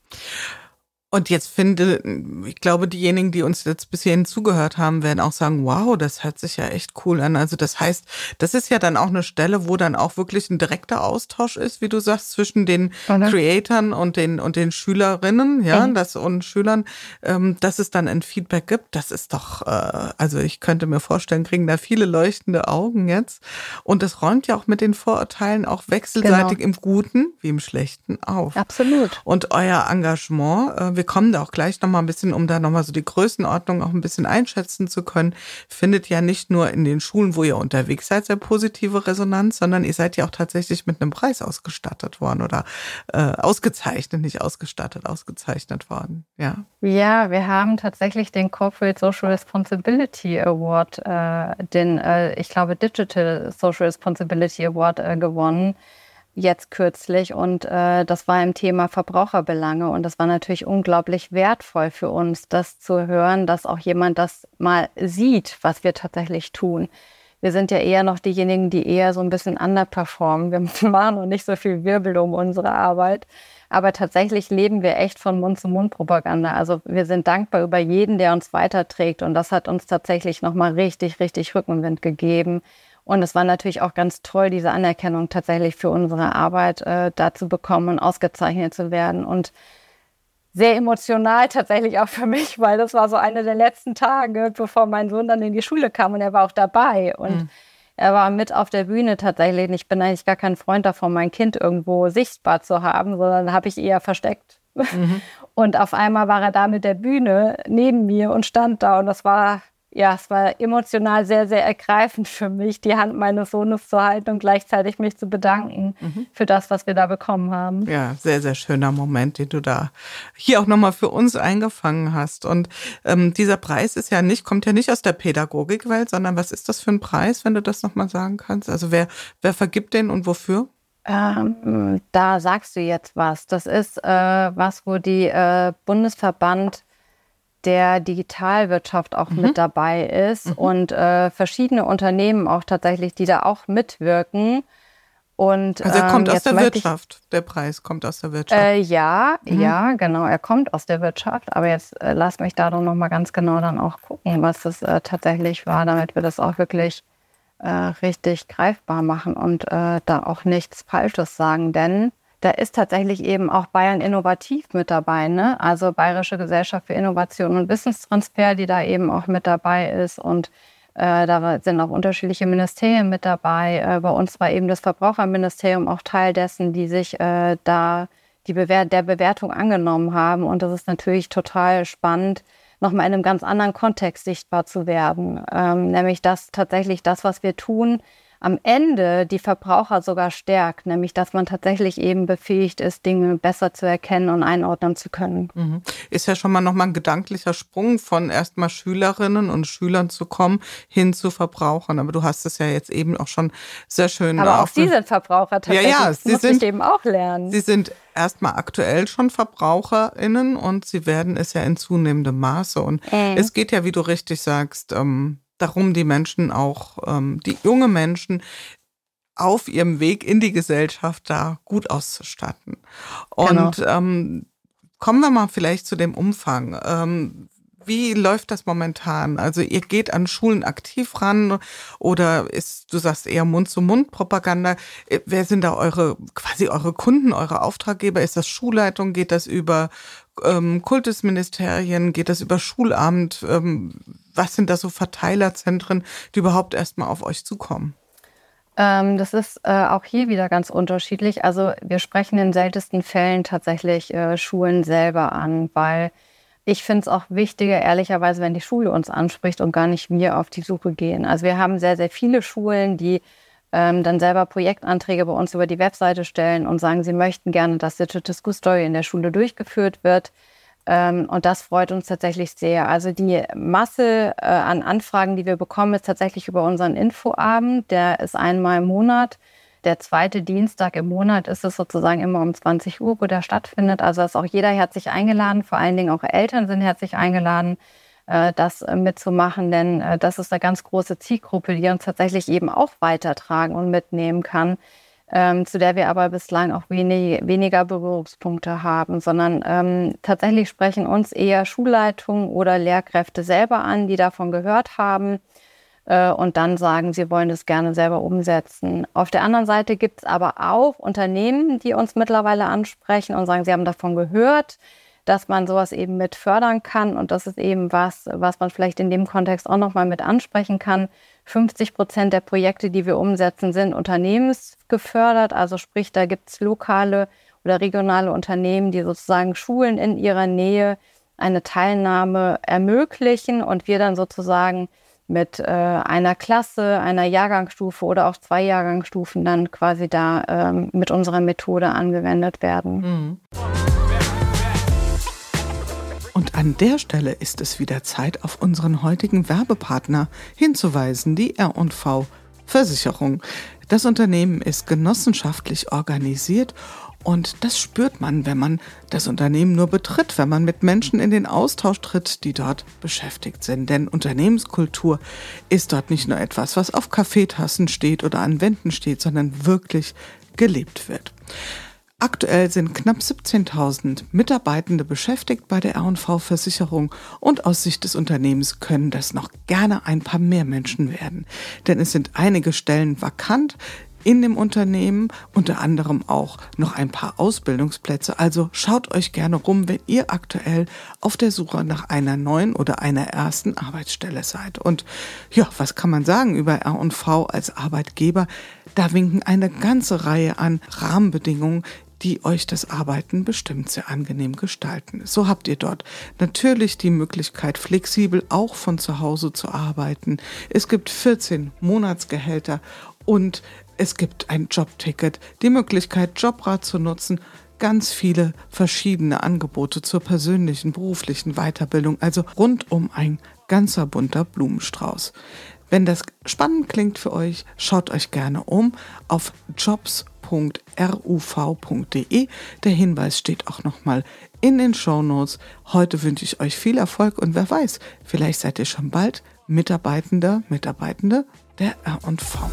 Und jetzt finde, ich glaube, diejenigen, die uns jetzt bis hierhin zugehört haben, werden auch sagen, wow, das hört sich ja echt cool an. Also das heißt, das ist ja dann auch eine Stelle, wo dann auch wirklich ein direkter Austausch ist, wie du sagst, zwischen den Oder? Creatoren und den, und den Schülerinnen, ja, mhm. das und Schülern, ähm, dass es dann ein Feedback gibt. Das ist doch, äh, also ich könnte mir vorstellen, kriegen da viele leuchtende Augen jetzt. Und das räumt ja auch mit den Vorurteilen auch wechselseitig genau. im Guten wie im Schlechten auf. Absolut. Und euer Engagement, äh, wir kommen da auch gleich nochmal ein bisschen, um da nochmal so die Größenordnung auch ein bisschen einschätzen zu können, findet ja nicht nur in den Schulen, wo ihr unterwegs seid, sehr positive Resonanz, sondern ihr seid ja auch tatsächlich mit einem Preis ausgestattet worden oder äh, ausgezeichnet, nicht ausgestattet, ausgezeichnet worden. Ja. Ja, wir haben tatsächlich den Corporate Social Responsibility Award, äh, den, äh, ich glaube, Digital Social Responsibility Award äh, gewonnen jetzt kürzlich und äh, das war im Thema Verbraucherbelange und das war natürlich unglaublich wertvoll für uns, das zu hören, dass auch jemand das mal sieht, was wir tatsächlich tun. Wir sind ja eher noch diejenigen, die eher so ein bisschen underperformen. Wir machen noch nicht so viel Wirbel um unsere Arbeit. Aber tatsächlich leben wir echt von Mund-zu-Mund-Propaganda. Also wir sind dankbar über jeden, der uns weiterträgt. Und das hat uns tatsächlich nochmal richtig, richtig Rückenwind gegeben. Und es war natürlich auch ganz toll, diese Anerkennung tatsächlich für unsere Arbeit äh, da zu bekommen und ausgezeichnet zu werden. Und sehr emotional tatsächlich auch für mich, weil das war so eine der letzten Tage, bevor mein Sohn dann in die Schule kam und er war auch dabei. Und mhm. er war mit auf der Bühne tatsächlich. Und ich bin eigentlich gar kein Freund davon, mein Kind irgendwo sichtbar zu haben, sondern habe ich eher versteckt. Mhm. Und auf einmal war er da mit der Bühne neben mir und stand da. Und das war ja, es war emotional sehr, sehr ergreifend für mich, die Hand meines Sohnes zu halten und gleichzeitig mich zu bedanken mhm. für das, was wir da bekommen haben. Ja, sehr, sehr schöner Moment, den du da hier auch nochmal für uns eingefangen hast. Und ähm, dieser Preis ist ja nicht, kommt ja nicht aus der Pädagogikwelt, sondern was ist das für ein Preis, wenn du das nochmal sagen kannst? Also wer, wer vergibt den und wofür? Ähm, da sagst du jetzt was. Das ist äh, was, wo die äh, Bundesverband der Digitalwirtschaft auch mhm. mit dabei ist mhm. und äh, verschiedene Unternehmen auch tatsächlich, die da auch mitwirken. Und, also er kommt ähm, aus der Wirtschaft. Ich, der Preis kommt aus der Wirtschaft. Äh, ja, mhm. ja, genau. Er kommt aus der Wirtschaft. Aber jetzt äh, lass mich da doch noch mal ganz genau dann auch gucken, was das äh, tatsächlich war, damit wir das auch wirklich äh, richtig greifbar machen und äh, da auch nichts Falsches sagen. Denn da ist tatsächlich eben auch Bayern Innovativ mit dabei, ne? Also Bayerische Gesellschaft für Innovation und Wissenstransfer, die da eben auch mit dabei ist und äh, da sind auch unterschiedliche Ministerien mit dabei. Äh, bei uns war eben das Verbraucherministerium auch Teil dessen, die sich äh, da die Bewer der Bewertung angenommen haben. Und das ist natürlich total spannend, nochmal in einem ganz anderen Kontext sichtbar zu werden. Ähm, nämlich dass tatsächlich das, was wir tun, am Ende die Verbraucher sogar stärkt, nämlich dass man tatsächlich eben befähigt ist, Dinge besser zu erkennen und einordnen zu können. Mhm. Ist ja schon mal nochmal ein gedanklicher Sprung von erstmal Schülerinnen und Schülern zu kommen hin zu Verbrauchern. Aber du hast es ja jetzt eben auch schon sehr schön. Aber auch sie sind Verbraucher tatsächlich. Ja, ja, sie das muss sind, ich eben auch lernen. Sie sind erstmal aktuell schon VerbraucherInnen und sie werden es ja in zunehmendem Maße. Und äh. es geht ja, wie du richtig sagst, ähm, darum, die Menschen auch, ähm, die junge Menschen auf ihrem Weg in die Gesellschaft da gut auszustatten. Und genau. ähm, kommen wir mal vielleicht zu dem Umfang. Ähm, wie läuft das momentan? Also ihr geht an Schulen aktiv ran oder ist, du sagst eher Mund-zu-Mund-Propaganda. Äh, wer sind da eure, quasi eure Kunden, eure Auftraggeber? Ist das Schulleitung? Geht das über ähm, Kultusministerien? Geht das über Schulamt? Ähm, was sind da so Verteilerzentren, die überhaupt erstmal auf euch zukommen? Ähm, das ist äh, auch hier wieder ganz unterschiedlich. Also wir sprechen in seltensten Fällen tatsächlich äh, Schulen selber an, weil ich finde es auch wichtiger, ehrlicherweise, wenn die Schule uns anspricht und gar nicht wir auf die Suche gehen. Also wir haben sehr, sehr viele Schulen, die ähm, dann selber Projektanträge bei uns über die Webseite stellen und sagen, sie möchten gerne, dass Digital School Story in der Schule durchgeführt wird. Ähm, und das freut uns tatsächlich sehr. Also die Masse äh, an Anfragen, die wir bekommen, ist tatsächlich über unseren Infoabend. Der ist einmal im Monat. Der zweite Dienstag im Monat ist es sozusagen immer um 20 Uhr, wo der stattfindet. Also ist auch jeder herzlich eingeladen. Vor allen Dingen auch Eltern sind herzlich eingeladen, das äh, mitzumachen, denn das ist eine ganz große Zielgruppe, die uns tatsächlich eben auch weitertragen und mitnehmen kann ähm, zu der wir aber bislang auch wenig, weniger Berührungspunkte haben, sondern ähm, tatsächlich sprechen uns eher Schulleitungen oder Lehrkräfte selber an, die davon gehört haben äh, und dann sagen, sie wollen das gerne selber umsetzen. Auf der anderen Seite gibt es aber auch Unternehmen, die uns mittlerweile ansprechen und sagen, sie haben davon gehört dass man sowas eben mit fördern kann. Und das ist eben was, was man vielleicht in dem Kontext auch nochmal mit ansprechen kann. 50 Prozent der Projekte, die wir umsetzen, sind unternehmensgefördert. Also sprich, da gibt es lokale oder regionale Unternehmen, die sozusagen Schulen in ihrer Nähe eine Teilnahme ermöglichen und wir dann sozusagen mit äh, einer Klasse, einer Jahrgangsstufe oder auch zwei Jahrgangsstufen dann quasi da ähm, mit unserer Methode angewendet werden. Mhm. An der Stelle ist es wieder Zeit, auf unseren heutigen Werbepartner hinzuweisen, die R&V Versicherung. Das Unternehmen ist genossenschaftlich organisiert und das spürt man, wenn man das Unternehmen nur betritt, wenn man mit Menschen in den Austausch tritt, die dort beschäftigt sind. Denn Unternehmenskultur ist dort nicht nur etwas, was auf Kaffeetassen steht oder an Wänden steht, sondern wirklich gelebt wird. Aktuell sind knapp 17.000 Mitarbeitende beschäftigt bei der R&V-Versicherung und aus Sicht des Unternehmens können das noch gerne ein paar mehr Menschen werden. Denn es sind einige Stellen vakant in dem Unternehmen, unter anderem auch noch ein paar Ausbildungsplätze. Also schaut euch gerne rum, wenn ihr aktuell auf der Suche nach einer neuen oder einer ersten Arbeitsstelle seid. Und ja, was kann man sagen über R&V als Arbeitgeber? Da winken eine ganze Reihe an Rahmenbedingungen, die euch das Arbeiten bestimmt sehr angenehm gestalten. So habt ihr dort natürlich die Möglichkeit, flexibel auch von zu Hause zu arbeiten. Es gibt 14 Monatsgehälter und es gibt ein Jobticket, die Möglichkeit, Jobrat zu nutzen, ganz viele verschiedene Angebote zur persönlichen, beruflichen Weiterbildung, also rundum ein ganzer bunter Blumenstrauß. Wenn das spannend klingt für euch, schaut euch gerne um auf jobs.ruv.de. Der Hinweis steht auch nochmal in den Show Notes. Heute wünsche ich euch viel Erfolg und wer weiß, vielleicht seid ihr schon bald Mitarbeitender, Mitarbeitende der R&V.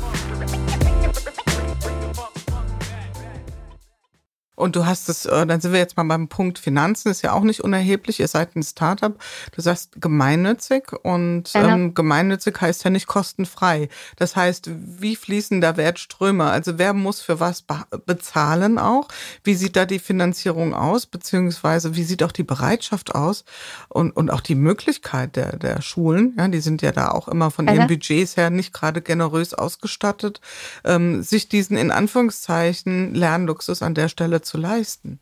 Und du hast es, äh, dann sind wir jetzt mal beim Punkt Finanzen, ist ja auch nicht unerheblich. Ihr seid ein Startup. Du sagst gemeinnützig und genau. ähm, gemeinnützig heißt ja nicht kostenfrei. Das heißt, wie fließen da Wertströme? Also wer muss für was bezahlen auch? Wie sieht da die Finanzierung aus? Beziehungsweise wie sieht auch die Bereitschaft aus? Und, und auch die Möglichkeit der, der Schulen? Ja, die sind ja da auch immer von ihren Budgets her nicht gerade generös ausgestattet, ähm, sich diesen in Anführungszeichen Lernluxus an der Stelle zu leisten?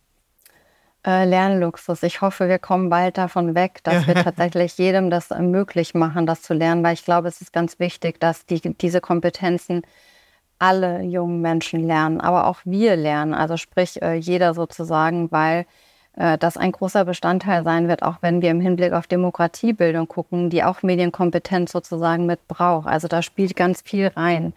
Äh, Lernluxus. Ich hoffe, wir kommen bald davon weg, dass wir tatsächlich jedem das möglich machen, das zu lernen, weil ich glaube, es ist ganz wichtig, dass die, diese Kompetenzen alle jungen Menschen lernen, aber auch wir lernen, also sprich äh, jeder sozusagen, weil äh, das ein großer Bestandteil sein wird, auch wenn wir im Hinblick auf Demokratiebildung gucken, die auch Medienkompetenz sozusagen mit braucht. Also da spielt ganz viel rein. Ähm,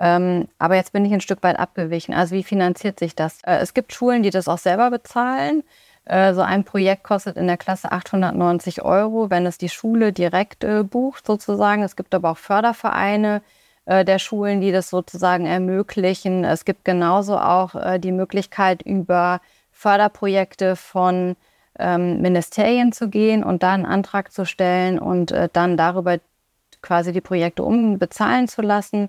aber jetzt bin ich ein Stück weit abgewichen. Also wie finanziert sich das? Äh, es gibt Schulen, die das auch selber bezahlen. Äh, so ein Projekt kostet in der Klasse 890 Euro, wenn es die Schule direkt äh, bucht sozusagen. Es gibt aber auch Fördervereine der Schulen, die das sozusagen ermöglichen. Es gibt genauso auch die Möglichkeit, über Förderprojekte von ähm, Ministerien zu gehen und da einen Antrag zu stellen und dann darüber quasi die Projekte umbezahlen zu lassen.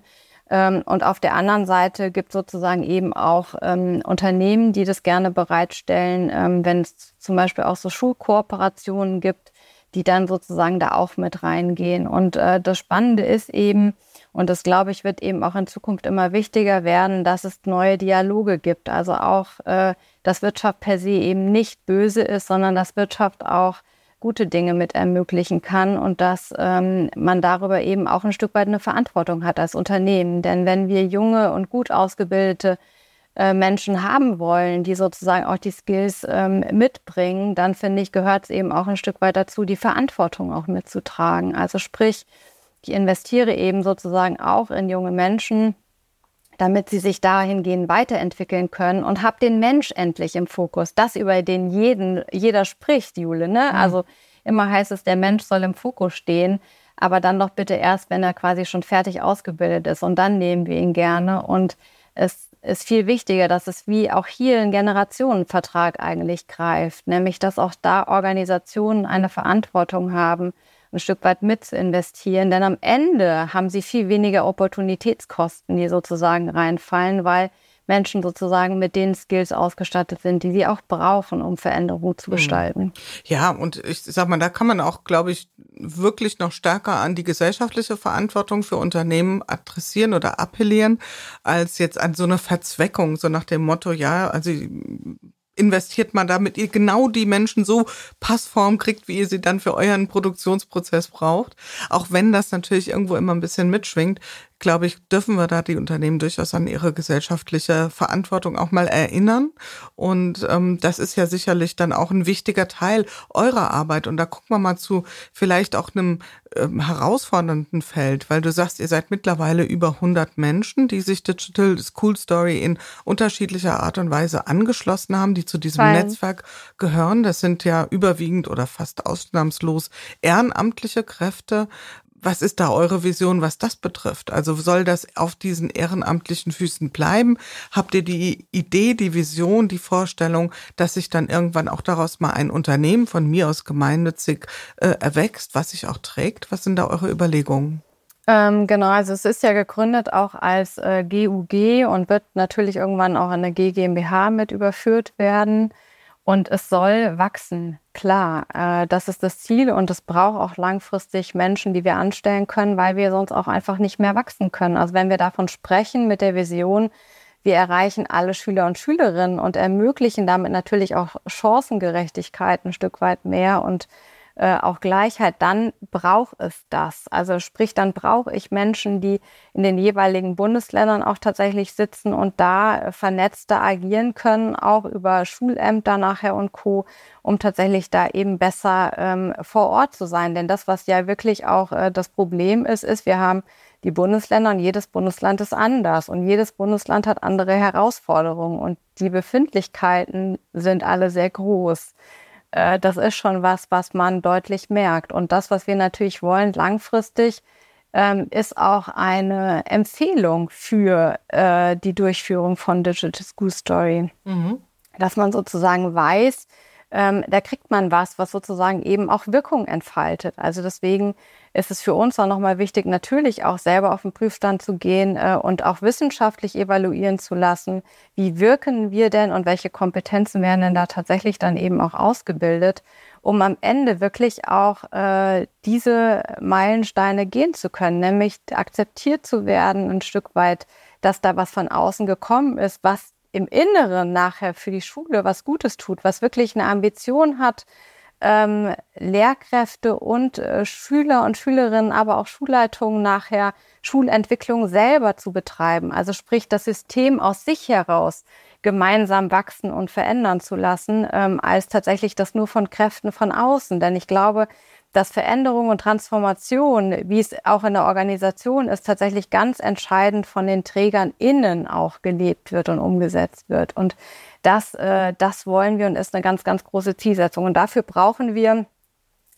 Ähm, und auf der anderen Seite gibt sozusagen eben auch ähm, Unternehmen, die das gerne bereitstellen, ähm, wenn es zum Beispiel auch so Schulkooperationen gibt, die dann sozusagen da auch mit reingehen. Und äh, das Spannende ist eben, und das glaube ich wird eben auch in Zukunft immer wichtiger werden, dass es neue Dialoge gibt. Also auch, äh, dass Wirtschaft per se eben nicht böse ist, sondern dass Wirtschaft auch gute Dinge mit ermöglichen kann und dass ähm, man darüber eben auch ein Stück weit eine Verantwortung hat als Unternehmen. Denn wenn wir junge und gut ausgebildete äh, Menschen haben wollen, die sozusagen auch die Skills ähm, mitbringen, dann finde ich, gehört es eben auch ein Stück weit dazu, die Verantwortung auch mitzutragen. Also sprich, ich investiere eben sozusagen auch in junge Menschen, damit sie sich dahingehend weiterentwickeln können und habe den Mensch endlich im Fokus. Das, über den jeden, jeder spricht, Jule. Ne? Mhm. Also immer heißt es, der Mensch soll im Fokus stehen, aber dann doch bitte erst, wenn er quasi schon fertig ausgebildet ist. Und dann nehmen wir ihn gerne. Und es ist viel wichtiger, dass es wie auch hier ein Generationenvertrag eigentlich greift, nämlich dass auch da Organisationen eine Verantwortung haben, ein Stück weit mit zu investieren. Denn am Ende haben sie viel weniger Opportunitätskosten, die sozusagen reinfallen, weil Menschen sozusagen mit den Skills ausgestattet sind, die sie auch brauchen, um Veränderungen zu mhm. gestalten. Ja, und ich sag mal, da kann man auch, glaube ich, wirklich noch stärker an die gesellschaftliche Verantwortung für Unternehmen adressieren oder appellieren, als jetzt an so eine Verzweckung, so nach dem Motto, ja, also investiert man damit ihr genau die Menschen so passform kriegt, wie ihr sie dann für euren Produktionsprozess braucht. Auch wenn das natürlich irgendwo immer ein bisschen mitschwingt, glaube ich, dürfen wir da die Unternehmen durchaus an ihre gesellschaftliche Verantwortung auch mal erinnern. Und ähm, das ist ja sicherlich dann auch ein wichtiger Teil eurer Arbeit. Und da gucken wir mal zu vielleicht auch einem ähm, herausfordernden Feld, weil du sagst, ihr seid mittlerweile über 100 Menschen, die sich Digital School Story in unterschiedlicher Art und Weise angeschlossen haben, die zu diesem Fein. Netzwerk gehören. Das sind ja überwiegend oder fast ausnahmslos ehrenamtliche Kräfte. Was ist da eure Vision, was das betrifft? Also soll das auf diesen ehrenamtlichen Füßen bleiben? Habt ihr die Idee, die Vision, die Vorstellung, dass sich dann irgendwann auch daraus mal ein Unternehmen von mir aus gemeinnützig äh, erwächst, was sich auch trägt? Was sind da eure Überlegungen? Ähm, genau, also es ist ja gegründet auch als äh, GUG und wird natürlich irgendwann auch in eine GmbH mit überführt werden. Und es soll wachsen, klar. Äh, das ist das Ziel und es braucht auch langfristig Menschen, die wir anstellen können, weil wir sonst auch einfach nicht mehr wachsen können. Also wenn wir davon sprechen mit der Vision, wir erreichen alle Schüler und Schülerinnen und ermöglichen damit natürlich auch Chancengerechtigkeit ein Stück weit mehr und äh, auch Gleichheit, dann braucht es das. Also sprich, dann brauche ich Menschen, die in den jeweiligen Bundesländern auch tatsächlich sitzen und da vernetzter agieren können, auch über Schulämter nachher und Co., um tatsächlich da eben besser ähm, vor Ort zu sein. Denn das, was ja wirklich auch äh, das Problem ist, ist, wir haben die Bundesländer und jedes Bundesland ist anders und jedes Bundesland hat andere Herausforderungen und die Befindlichkeiten sind alle sehr groß. Äh, das ist schon was, was man deutlich merkt. Und das, was wir natürlich wollen langfristig, ähm, ist auch eine Empfehlung für äh, die Durchführung von Digital School Story. Mhm. Dass man sozusagen weiß, ähm, da kriegt man was, was sozusagen eben auch Wirkung entfaltet. Also deswegen ist es für uns auch nochmal wichtig, natürlich auch selber auf den Prüfstand zu gehen äh, und auch wissenschaftlich evaluieren zu lassen, wie wirken wir denn und welche Kompetenzen werden denn da tatsächlich dann eben auch ausgebildet, um am Ende wirklich auch äh, diese Meilensteine gehen zu können, nämlich akzeptiert zu werden, ein Stück weit, dass da was von außen gekommen ist, was im Inneren nachher für die Schule was Gutes tut, was wirklich eine Ambition hat, ähm, Lehrkräfte und äh, Schüler und Schülerinnen, aber auch Schulleitungen nachher Schulentwicklung selber zu betreiben. Also sprich, das System aus sich heraus gemeinsam wachsen und verändern zu lassen, ähm, als tatsächlich das nur von Kräften von außen. Denn ich glaube, dass Veränderung und Transformation, wie es auch in der Organisation ist, tatsächlich ganz entscheidend von den Trägern innen auch gelebt wird und umgesetzt wird. Und das, äh, das wollen wir und ist eine ganz, ganz große Zielsetzung. Und dafür brauchen wir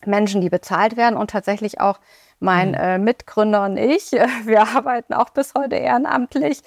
Menschen, die bezahlt werden und tatsächlich auch mein mhm. äh, Mitgründer und ich, wir arbeiten auch bis heute ehrenamtlich.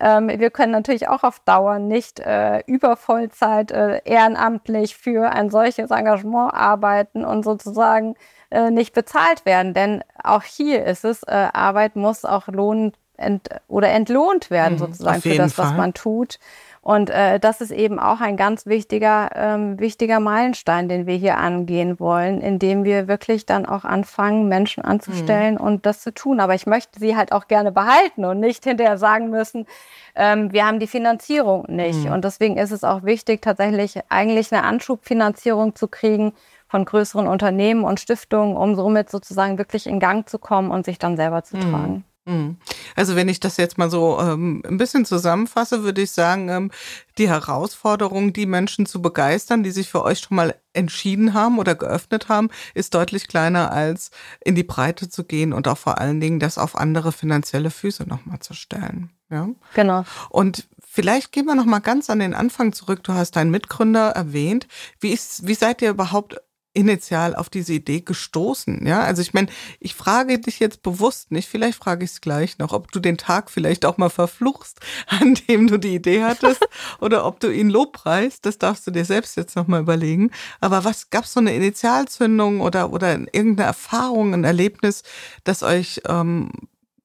Ähm, wir können natürlich auch auf Dauer nicht äh, über Vollzeit äh, ehrenamtlich für ein solches Engagement arbeiten und sozusagen äh, nicht bezahlt werden. Denn auch hier ist es, äh, Arbeit muss auch lohnen ent oder entlohnt werden, mhm, sozusagen für das, Fall. was man tut. Und äh, das ist eben auch ein ganz wichtiger, ähm, wichtiger Meilenstein, den wir hier angehen wollen, indem wir wirklich dann auch anfangen, Menschen anzustellen mhm. und das zu tun. Aber ich möchte sie halt auch gerne behalten und nicht hinterher sagen müssen, ähm, wir haben die Finanzierung nicht. Mhm. Und deswegen ist es auch wichtig, tatsächlich eigentlich eine Anschubfinanzierung zu kriegen von größeren Unternehmen und Stiftungen, um somit sozusagen wirklich in Gang zu kommen und sich dann selber zu mhm. tragen. Mhm. Also wenn ich das jetzt mal so ähm, ein bisschen zusammenfasse, würde ich sagen, ähm, die Herausforderung, die Menschen zu begeistern, die sich für euch schon mal entschieden haben oder geöffnet haben, ist deutlich kleiner als in die Breite zu gehen und auch vor allen Dingen das auf andere finanzielle Füße nochmal zu stellen. Ja? Genau. Und vielleicht gehen wir nochmal ganz an den Anfang zurück. Du hast deinen Mitgründer erwähnt. Wie ist, wie seid ihr überhaupt initial auf diese Idee gestoßen? Ja, also ich meine, ich frage dich jetzt bewusst nicht, vielleicht frage ich es gleich noch, ob du den Tag vielleicht auch mal verfluchst, an dem du die Idee hattest oder ob du ihn lobpreist, das darfst du dir selbst jetzt nochmal überlegen. Aber was gab es so eine Initialzündung oder, oder irgendeine Erfahrung, ein Erlebnis, das euch ähm,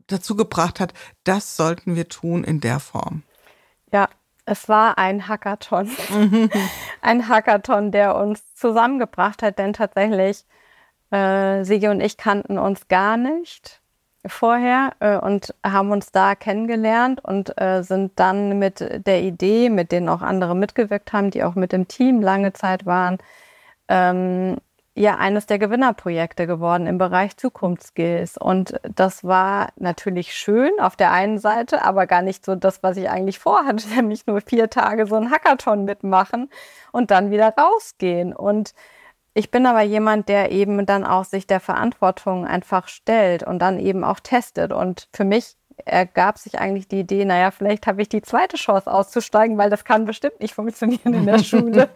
dazu gebracht hat, das sollten wir tun in der Form? Ja, es war ein Hackathon. ein Hackathon, der uns zusammengebracht hat, denn tatsächlich, äh, Sigi und ich kannten uns gar nicht vorher äh, und haben uns da kennengelernt und äh, sind dann mit der Idee, mit denen auch andere mitgewirkt haben, die auch mit dem Team lange Zeit waren, ähm, ja eines der Gewinnerprojekte geworden im Bereich Zukunftsskills. Und das war natürlich schön auf der einen Seite, aber gar nicht so das, was ich eigentlich vorhatte, nämlich nur vier Tage so ein Hackathon mitmachen und dann wieder rausgehen. Und ich bin aber jemand, der eben dann auch sich der Verantwortung einfach stellt und dann eben auch testet. Und für mich ergab sich eigentlich die Idee, naja, vielleicht habe ich die zweite Chance auszusteigen, weil das kann bestimmt nicht funktionieren in der Schule.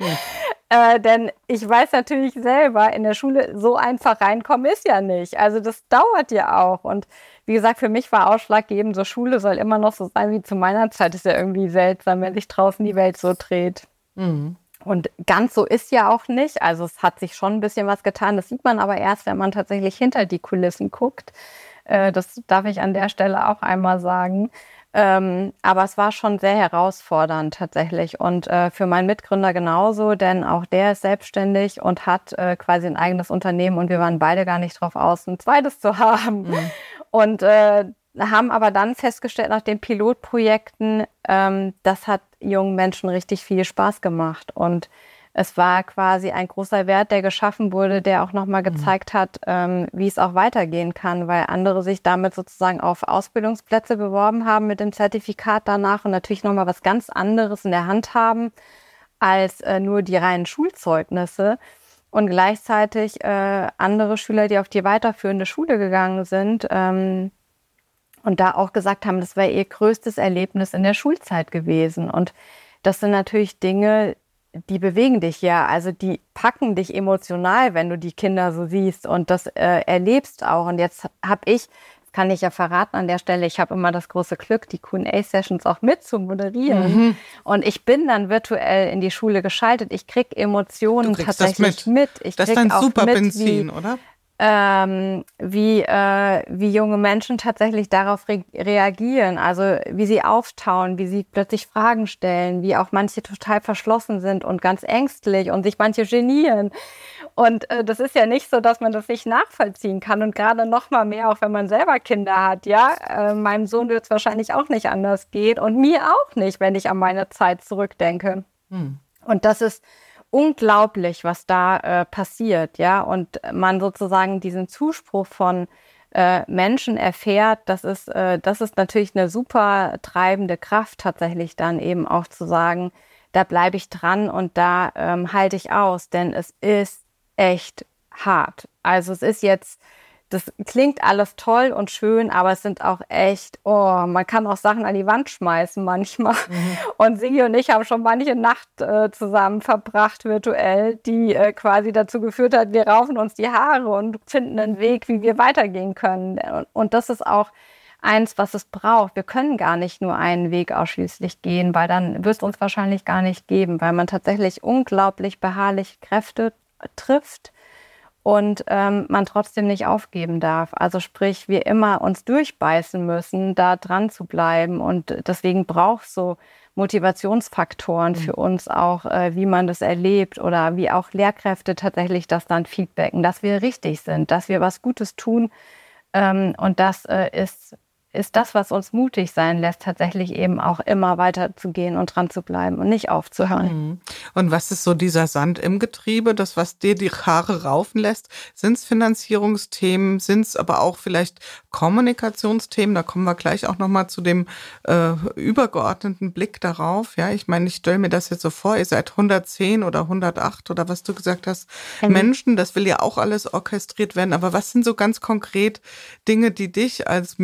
Äh, denn ich weiß natürlich selber, in der Schule so einfach reinkommen ist ja nicht. Also das dauert ja auch. Und wie gesagt, für mich war ausschlaggebend, so Schule soll immer noch so sein wie zu meiner Zeit. Ist ja irgendwie seltsam, wenn sich draußen die Welt so dreht. Mhm. Und ganz so ist ja auch nicht. Also es hat sich schon ein bisschen was getan. Das sieht man aber erst, wenn man tatsächlich hinter die Kulissen guckt. Äh, das darf ich an der Stelle auch einmal sagen. Ähm, aber es war schon sehr herausfordernd tatsächlich und äh, für meinen Mitgründer genauso, denn auch der ist selbstständig und hat äh, quasi ein eigenes Unternehmen und wir waren beide gar nicht drauf aus, ein zweites zu haben. Mhm. Und äh, haben aber dann festgestellt nach den Pilotprojekten, ähm, das hat jungen Menschen richtig viel Spaß gemacht und es war quasi ein großer Wert, der geschaffen wurde, der auch nochmal mhm. gezeigt hat, ähm, wie es auch weitergehen kann, weil andere sich damit sozusagen auf Ausbildungsplätze beworben haben mit dem Zertifikat danach und natürlich nochmal was ganz anderes in der Hand haben als äh, nur die reinen Schulzeugnisse. Und gleichzeitig äh, andere Schüler, die auf die weiterführende Schule gegangen sind, ähm, und da auch gesagt haben, das wäre ihr größtes Erlebnis in der Schulzeit gewesen. Und das sind natürlich Dinge, die bewegen dich ja, also die packen dich emotional, wenn du die Kinder so siehst und das äh, erlebst auch. Und jetzt habe ich, kann ich ja verraten an der Stelle, ich habe immer das große Glück, die Q&A-Sessions auch mit zu moderieren. Mhm. Und ich bin dann virtuell in die Schule geschaltet. Ich krieg Emotionen tatsächlich mit. mit. Ich das ist dein super Benzin, oder? Ähm, wie, äh, wie junge Menschen tatsächlich darauf re reagieren, also wie sie auftauen, wie sie plötzlich Fragen stellen, wie auch manche total verschlossen sind und ganz ängstlich und sich manche genieren. Und äh, das ist ja nicht so, dass man das nicht nachvollziehen kann und gerade noch mal mehr, auch wenn man selber Kinder hat, ja. Äh, meinem Sohn wird es wahrscheinlich auch nicht anders gehen und mir auch nicht, wenn ich an meine Zeit zurückdenke. Hm. Und das ist unglaublich, was da äh, passiert, ja, und man sozusagen diesen Zuspruch von äh, Menschen erfährt, das ist, äh, das ist natürlich eine super treibende Kraft tatsächlich dann eben auch zu sagen, da bleibe ich dran und da ähm, halte ich aus, denn es ist echt hart. Also es ist jetzt das klingt alles toll und schön, aber es sind auch echt, oh, man kann auch Sachen an die Wand schmeißen manchmal. Mhm. Und Sigi und ich haben schon manche Nacht äh, zusammen verbracht, virtuell, die äh, quasi dazu geführt hat, wir raufen uns die Haare und finden einen Weg, wie wir weitergehen können. Und, und das ist auch eins, was es braucht. Wir können gar nicht nur einen Weg ausschließlich gehen, weil dann wird es uns wahrscheinlich gar nicht geben, weil man tatsächlich unglaublich beharrliche Kräfte trifft und ähm, man trotzdem nicht aufgeben darf. Also sprich, wir immer uns durchbeißen müssen, da dran zu bleiben. Und deswegen braucht es so Motivationsfaktoren mhm. für uns auch, äh, wie man das erlebt oder wie auch Lehrkräfte tatsächlich das dann feedbacken, dass wir richtig sind, dass wir was Gutes tun. Ähm, und das äh, ist ist das, was uns mutig sein lässt, tatsächlich eben auch immer weiter zu gehen und dran zu bleiben und nicht aufzuhören. Mhm. Und was ist so dieser Sand im Getriebe, das, was dir die Haare raufen lässt? Sind es Finanzierungsthemen? Sind es aber auch vielleicht Kommunikationsthemen? Da kommen wir gleich auch nochmal zu dem äh, übergeordneten Blick darauf. Ja, ich meine, ich stelle mir das jetzt so vor, ihr seid 110 oder 108 oder was du gesagt hast, mhm. Menschen, das will ja auch alles orchestriert werden. Aber was sind so ganz konkret Dinge, die dich als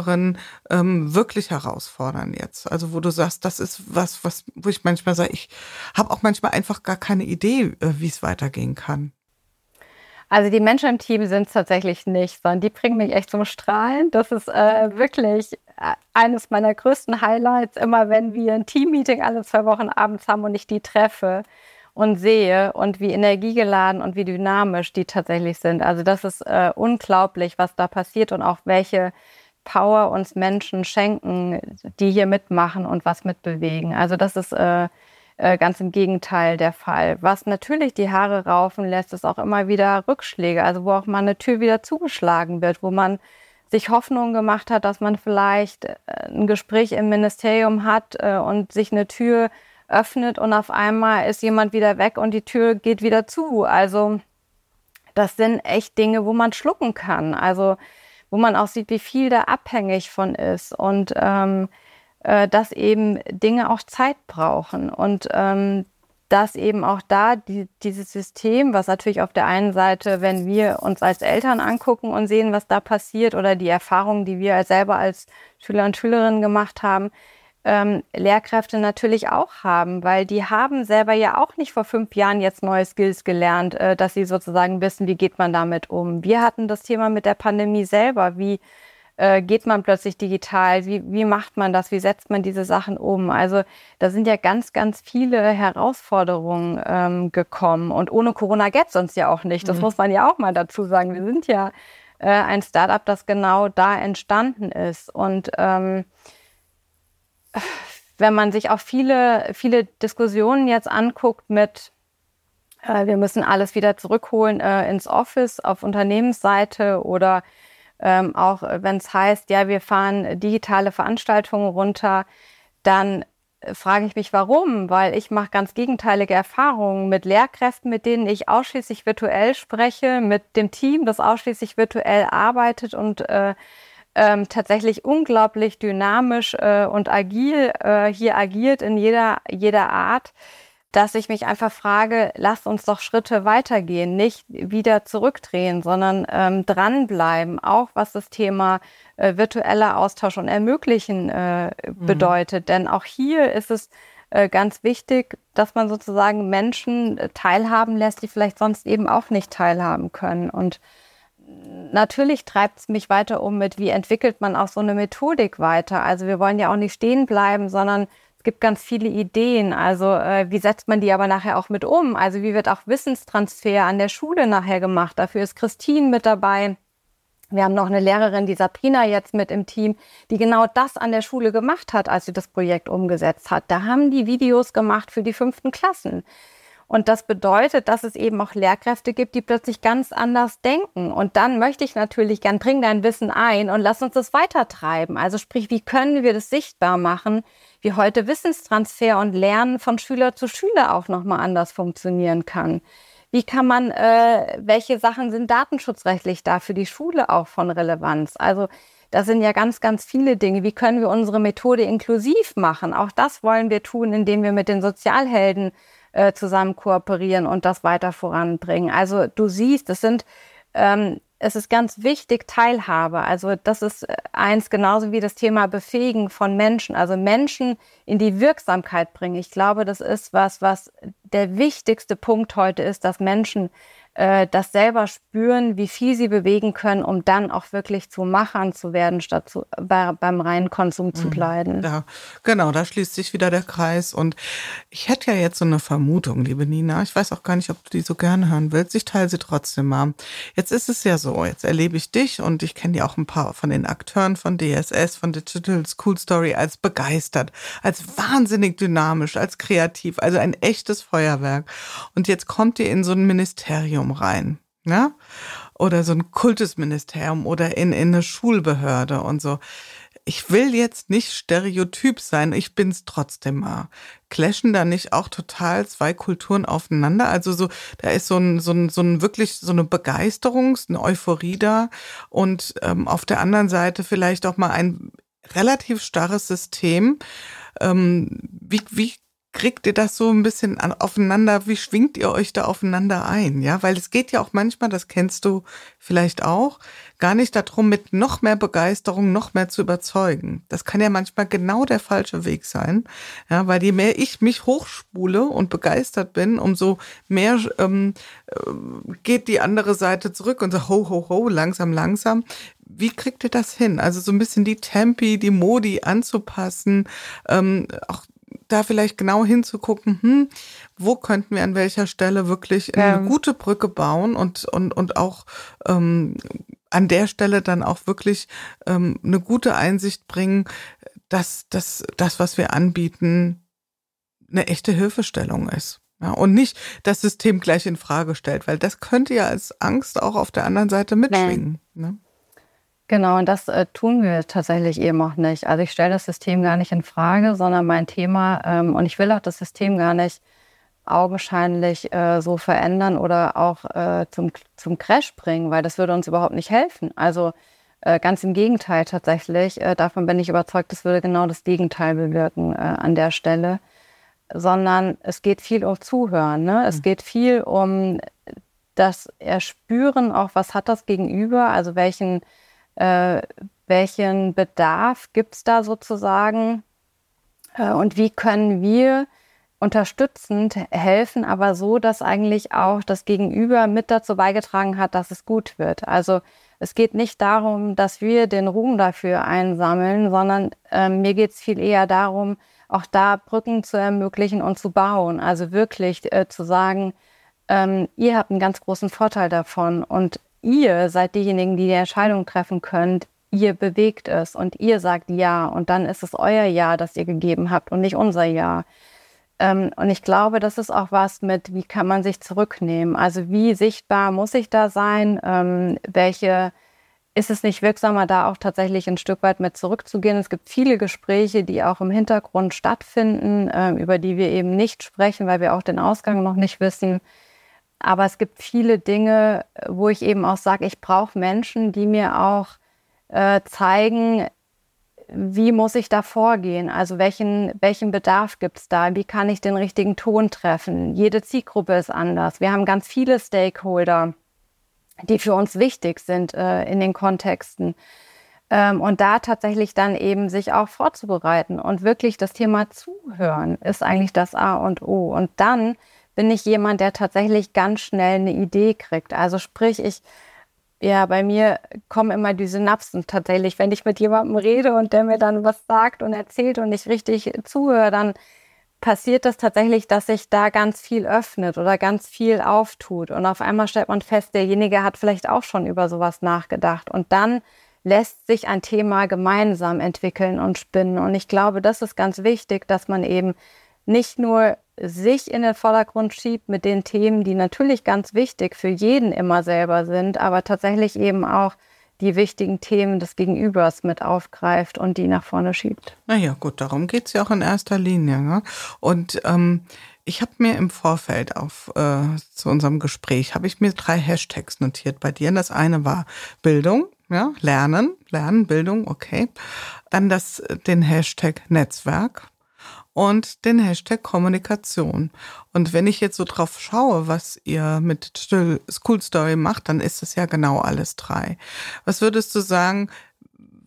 Mitgründerin ähm, wirklich herausfordern jetzt? Also wo du sagst, das ist was, was, wo ich manchmal sage, ich habe auch manchmal einfach gar keine Idee, äh, wie es weitergehen kann. Also die Menschen im Team sind es tatsächlich nicht, sondern die bringen mich echt zum Strahlen. Das ist äh, wirklich äh, eines meiner größten Highlights, immer wenn wir ein Teammeeting alle zwei Wochen abends haben und ich die treffe und sehe und wie energiegeladen und wie dynamisch die tatsächlich sind. Also das ist äh, unglaublich, was da passiert und auch welche Power uns Menschen schenken, die hier mitmachen und was mitbewegen. Also das ist äh, äh, ganz im Gegenteil der Fall. Was natürlich die Haare raufen lässt, ist auch immer wieder Rückschläge, also wo auch mal eine Tür wieder zugeschlagen wird, wo man sich Hoffnung gemacht hat, dass man vielleicht äh, ein Gespräch im Ministerium hat äh, und sich eine Tür öffnet und auf einmal ist jemand wieder weg und die Tür geht wieder zu. Also das sind echt Dinge, wo man schlucken kann. Also wo man auch sieht, wie viel da abhängig von ist. Und ähm, äh, dass eben Dinge auch Zeit brauchen und ähm, dass eben auch da die, dieses System, was natürlich auf der einen Seite, wenn wir uns als Eltern angucken und sehen, was da passiert oder die Erfahrungen, die wir selber als Schüler und Schülerinnen gemacht haben, ähm, Lehrkräfte natürlich auch haben, weil die haben selber ja auch nicht vor fünf Jahren jetzt neue Skills gelernt, äh, dass sie sozusagen wissen, wie geht man damit um. Wir hatten das Thema mit der Pandemie selber, wie äh, geht man plötzlich digital? Wie, wie macht man das? Wie setzt man diese Sachen um? Also da sind ja ganz, ganz viele Herausforderungen ähm, gekommen. Und ohne Corona gäbe es uns ja auch nicht. Das mhm. muss man ja auch mal dazu sagen. Wir sind ja äh, ein Startup, das genau da entstanden ist. Und ähm, wenn man sich auch viele, viele Diskussionen jetzt anguckt mit äh, wir müssen alles wieder zurückholen äh, ins Office auf Unternehmensseite oder ähm, auch wenn es heißt, ja, wir fahren digitale Veranstaltungen runter, dann äh, frage ich mich, warum? Weil ich mache ganz gegenteilige Erfahrungen mit Lehrkräften, mit denen ich ausschließlich virtuell spreche, mit dem Team, das ausschließlich virtuell arbeitet und äh, ähm, tatsächlich unglaublich dynamisch äh, und agil äh, hier agiert in jeder, jeder Art dass ich mich einfach frage, lasst uns doch Schritte weitergehen, nicht wieder zurückdrehen, sondern ähm, dranbleiben, auch was das Thema äh, virtueller Austausch und Ermöglichen äh, mhm. bedeutet. Denn auch hier ist es äh, ganz wichtig, dass man sozusagen Menschen äh, teilhaben lässt, die vielleicht sonst eben auch nicht teilhaben können. Und natürlich treibt es mich weiter um mit, wie entwickelt man auch so eine Methodik weiter. Also wir wollen ja auch nicht stehen bleiben, sondern es gibt ganz viele Ideen. Also äh, wie setzt man die aber nachher auch mit um? Also wie wird auch Wissenstransfer an der Schule nachher gemacht? Dafür ist Christine mit dabei. Wir haben noch eine Lehrerin, die Sabrina jetzt mit im Team, die genau das an der Schule gemacht hat, als sie das Projekt umgesetzt hat. Da haben die Videos gemacht für die fünften Klassen. Und das bedeutet, dass es eben auch Lehrkräfte gibt, die plötzlich ganz anders denken. Und dann möchte ich natürlich gern, bring dein Wissen ein und lass uns das weitertreiben. Also sprich, wie können wir das sichtbar machen, wie heute Wissenstransfer und Lernen von Schüler zu Schüler auch nochmal anders funktionieren kann. Wie kann man, äh, welche Sachen sind datenschutzrechtlich da für die Schule auch von Relevanz? Also das sind ja ganz, ganz viele Dinge. Wie können wir unsere Methode inklusiv machen? Auch das wollen wir tun, indem wir mit den Sozialhelden äh, zusammen kooperieren und das weiter voranbringen. Also du siehst, es sind ähm, es ist ganz wichtig, Teilhabe. Also das ist äh, eins genauso wie das Thema Befähigen von Menschen, also Menschen in die Wirksamkeit bringen. Ich glaube, das ist was, was der wichtigste Punkt heute ist, dass Menschen äh, das selber spüren, wie viel sie bewegen können, um dann auch wirklich zu Machern zu werden, statt zu, bei, beim reinen Konsum zu mhm. bleiben. Ja, genau, da schließt sich wieder der Kreis. Und ich hätte ja jetzt so eine Vermutung, liebe Nina. Ich weiß auch gar nicht, ob du die so gerne hören willst. Ich teile sie trotzdem mal. Jetzt ist es ja so, jetzt erlebe ich dich und ich kenne ja auch ein paar von den Akteuren von DSS, von Digital School Story als begeistert, als wahnsinnig dynamisch, als kreativ, also ein echtes Feuerwerk. Und jetzt kommt ihr in so ein Ministerium rein. Ja? oder so ein Kultusministerium oder in, in eine Schulbehörde und so ich will jetzt nicht stereotyp sein, ich bin's trotzdem mal. Clashen da nicht auch total zwei Kulturen aufeinander? Also so, da ist so ein, so ein, so ein wirklich so eine Begeisterung, eine Euphorie da und ähm, auf der anderen Seite vielleicht auch mal ein relativ starres System. Ähm, wie, wie kriegt ihr das so ein bisschen an, aufeinander? Wie schwingt ihr euch da aufeinander ein? Ja, weil es geht ja auch manchmal, das kennst du vielleicht auch, gar nicht darum, mit noch mehr Begeisterung noch mehr zu überzeugen. Das kann ja manchmal genau der falsche Weg sein. Ja, weil je mehr ich mich hochspule und begeistert bin, umso mehr ähm, äh, geht die andere Seite zurück und so ho, ho, ho, langsam, langsam. Wie kriegt ihr das hin? Also so ein bisschen die Tempi, die Modi anzupassen, ähm, auch da vielleicht genau hinzugucken, hm, wo könnten wir an welcher Stelle wirklich eine ja. gute Brücke bauen und, und, und auch ähm, an der Stelle dann auch wirklich ähm, eine gute Einsicht bringen, dass, dass das, was wir anbieten, eine echte Hilfestellung ist. Ja, und nicht das System gleich in Frage stellt, weil das könnte ja als Angst auch auf der anderen Seite mitschwingen. Ne? Genau, und das äh, tun wir tatsächlich eben auch nicht. Also ich stelle das System gar nicht in Frage, sondern mein Thema, ähm, und ich will auch das System gar nicht augenscheinlich äh, so verändern oder auch äh, zum, zum Crash bringen, weil das würde uns überhaupt nicht helfen. Also äh, ganz im Gegenteil tatsächlich. Äh, davon bin ich überzeugt, das würde genau das Gegenteil bewirken äh, an der Stelle. Sondern es geht viel um Zuhören. Ne? Es mhm. geht viel um das Erspüren, auch was hat das Gegenüber, also welchen äh, welchen Bedarf gibt es da sozusagen äh, und wie können wir unterstützend helfen, aber so, dass eigentlich auch das Gegenüber mit dazu beigetragen hat, dass es gut wird. Also es geht nicht darum, dass wir den Ruhm dafür einsammeln, sondern äh, mir geht es viel eher darum, auch da Brücken zu ermöglichen und zu bauen. Also wirklich äh, zu sagen, ähm, ihr habt einen ganz großen Vorteil davon und ihr seid diejenigen, die die Entscheidung treffen könnt. Ihr bewegt es und ihr sagt ja und dann ist es euer Ja, das ihr gegeben habt und nicht unser Ja. Ähm, und ich glaube, das ist auch was mit, wie kann man sich zurücknehmen? Also wie sichtbar muss ich da sein? Ähm, welche ist es nicht wirksamer, da auch tatsächlich ein Stück weit mit zurückzugehen? Es gibt viele Gespräche, die auch im Hintergrund stattfinden, äh, über die wir eben nicht sprechen, weil wir auch den Ausgang noch nicht wissen. Aber es gibt viele Dinge, wo ich eben auch sage, ich brauche Menschen, die mir auch äh, zeigen, wie muss ich da vorgehen? Also welchen, welchen Bedarf gibt es da? Wie kann ich den richtigen Ton treffen? Jede Zielgruppe ist anders. Wir haben ganz viele Stakeholder, die für uns wichtig sind äh, in den Kontexten. Ähm, und da tatsächlich dann eben sich auch vorzubereiten und wirklich das Thema Zuhören ist eigentlich das A und O. Und dann bin ich jemand, der tatsächlich ganz schnell eine Idee kriegt. Also sprich, ich, ja, bei mir kommen immer die Synapsen tatsächlich. Wenn ich mit jemandem rede und der mir dann was sagt und erzählt und ich richtig zuhöre, dann passiert das tatsächlich, dass sich da ganz viel öffnet oder ganz viel auftut. Und auf einmal stellt man fest, derjenige hat vielleicht auch schon über sowas nachgedacht. Und dann lässt sich ein Thema gemeinsam entwickeln und spinnen. Und ich glaube, das ist ganz wichtig, dass man eben nicht nur sich in den Vordergrund schiebt mit den Themen, die natürlich ganz wichtig für jeden immer selber sind, aber tatsächlich eben auch die wichtigen Themen des Gegenübers mit aufgreift und die nach vorne schiebt. Naja, gut, darum geht es ja auch in erster Linie. Ne? Und ähm, ich habe mir im Vorfeld auf äh, zu unserem Gespräch, habe ich mir drei Hashtags notiert bei dir. Das eine war Bildung, ja, Lernen, Lernen, Bildung, okay. Dann das, den Hashtag Netzwerk, und den Hashtag Kommunikation. Und wenn ich jetzt so drauf schaue, was ihr mit School Story macht, dann ist es ja genau alles drei. Was würdest du sagen,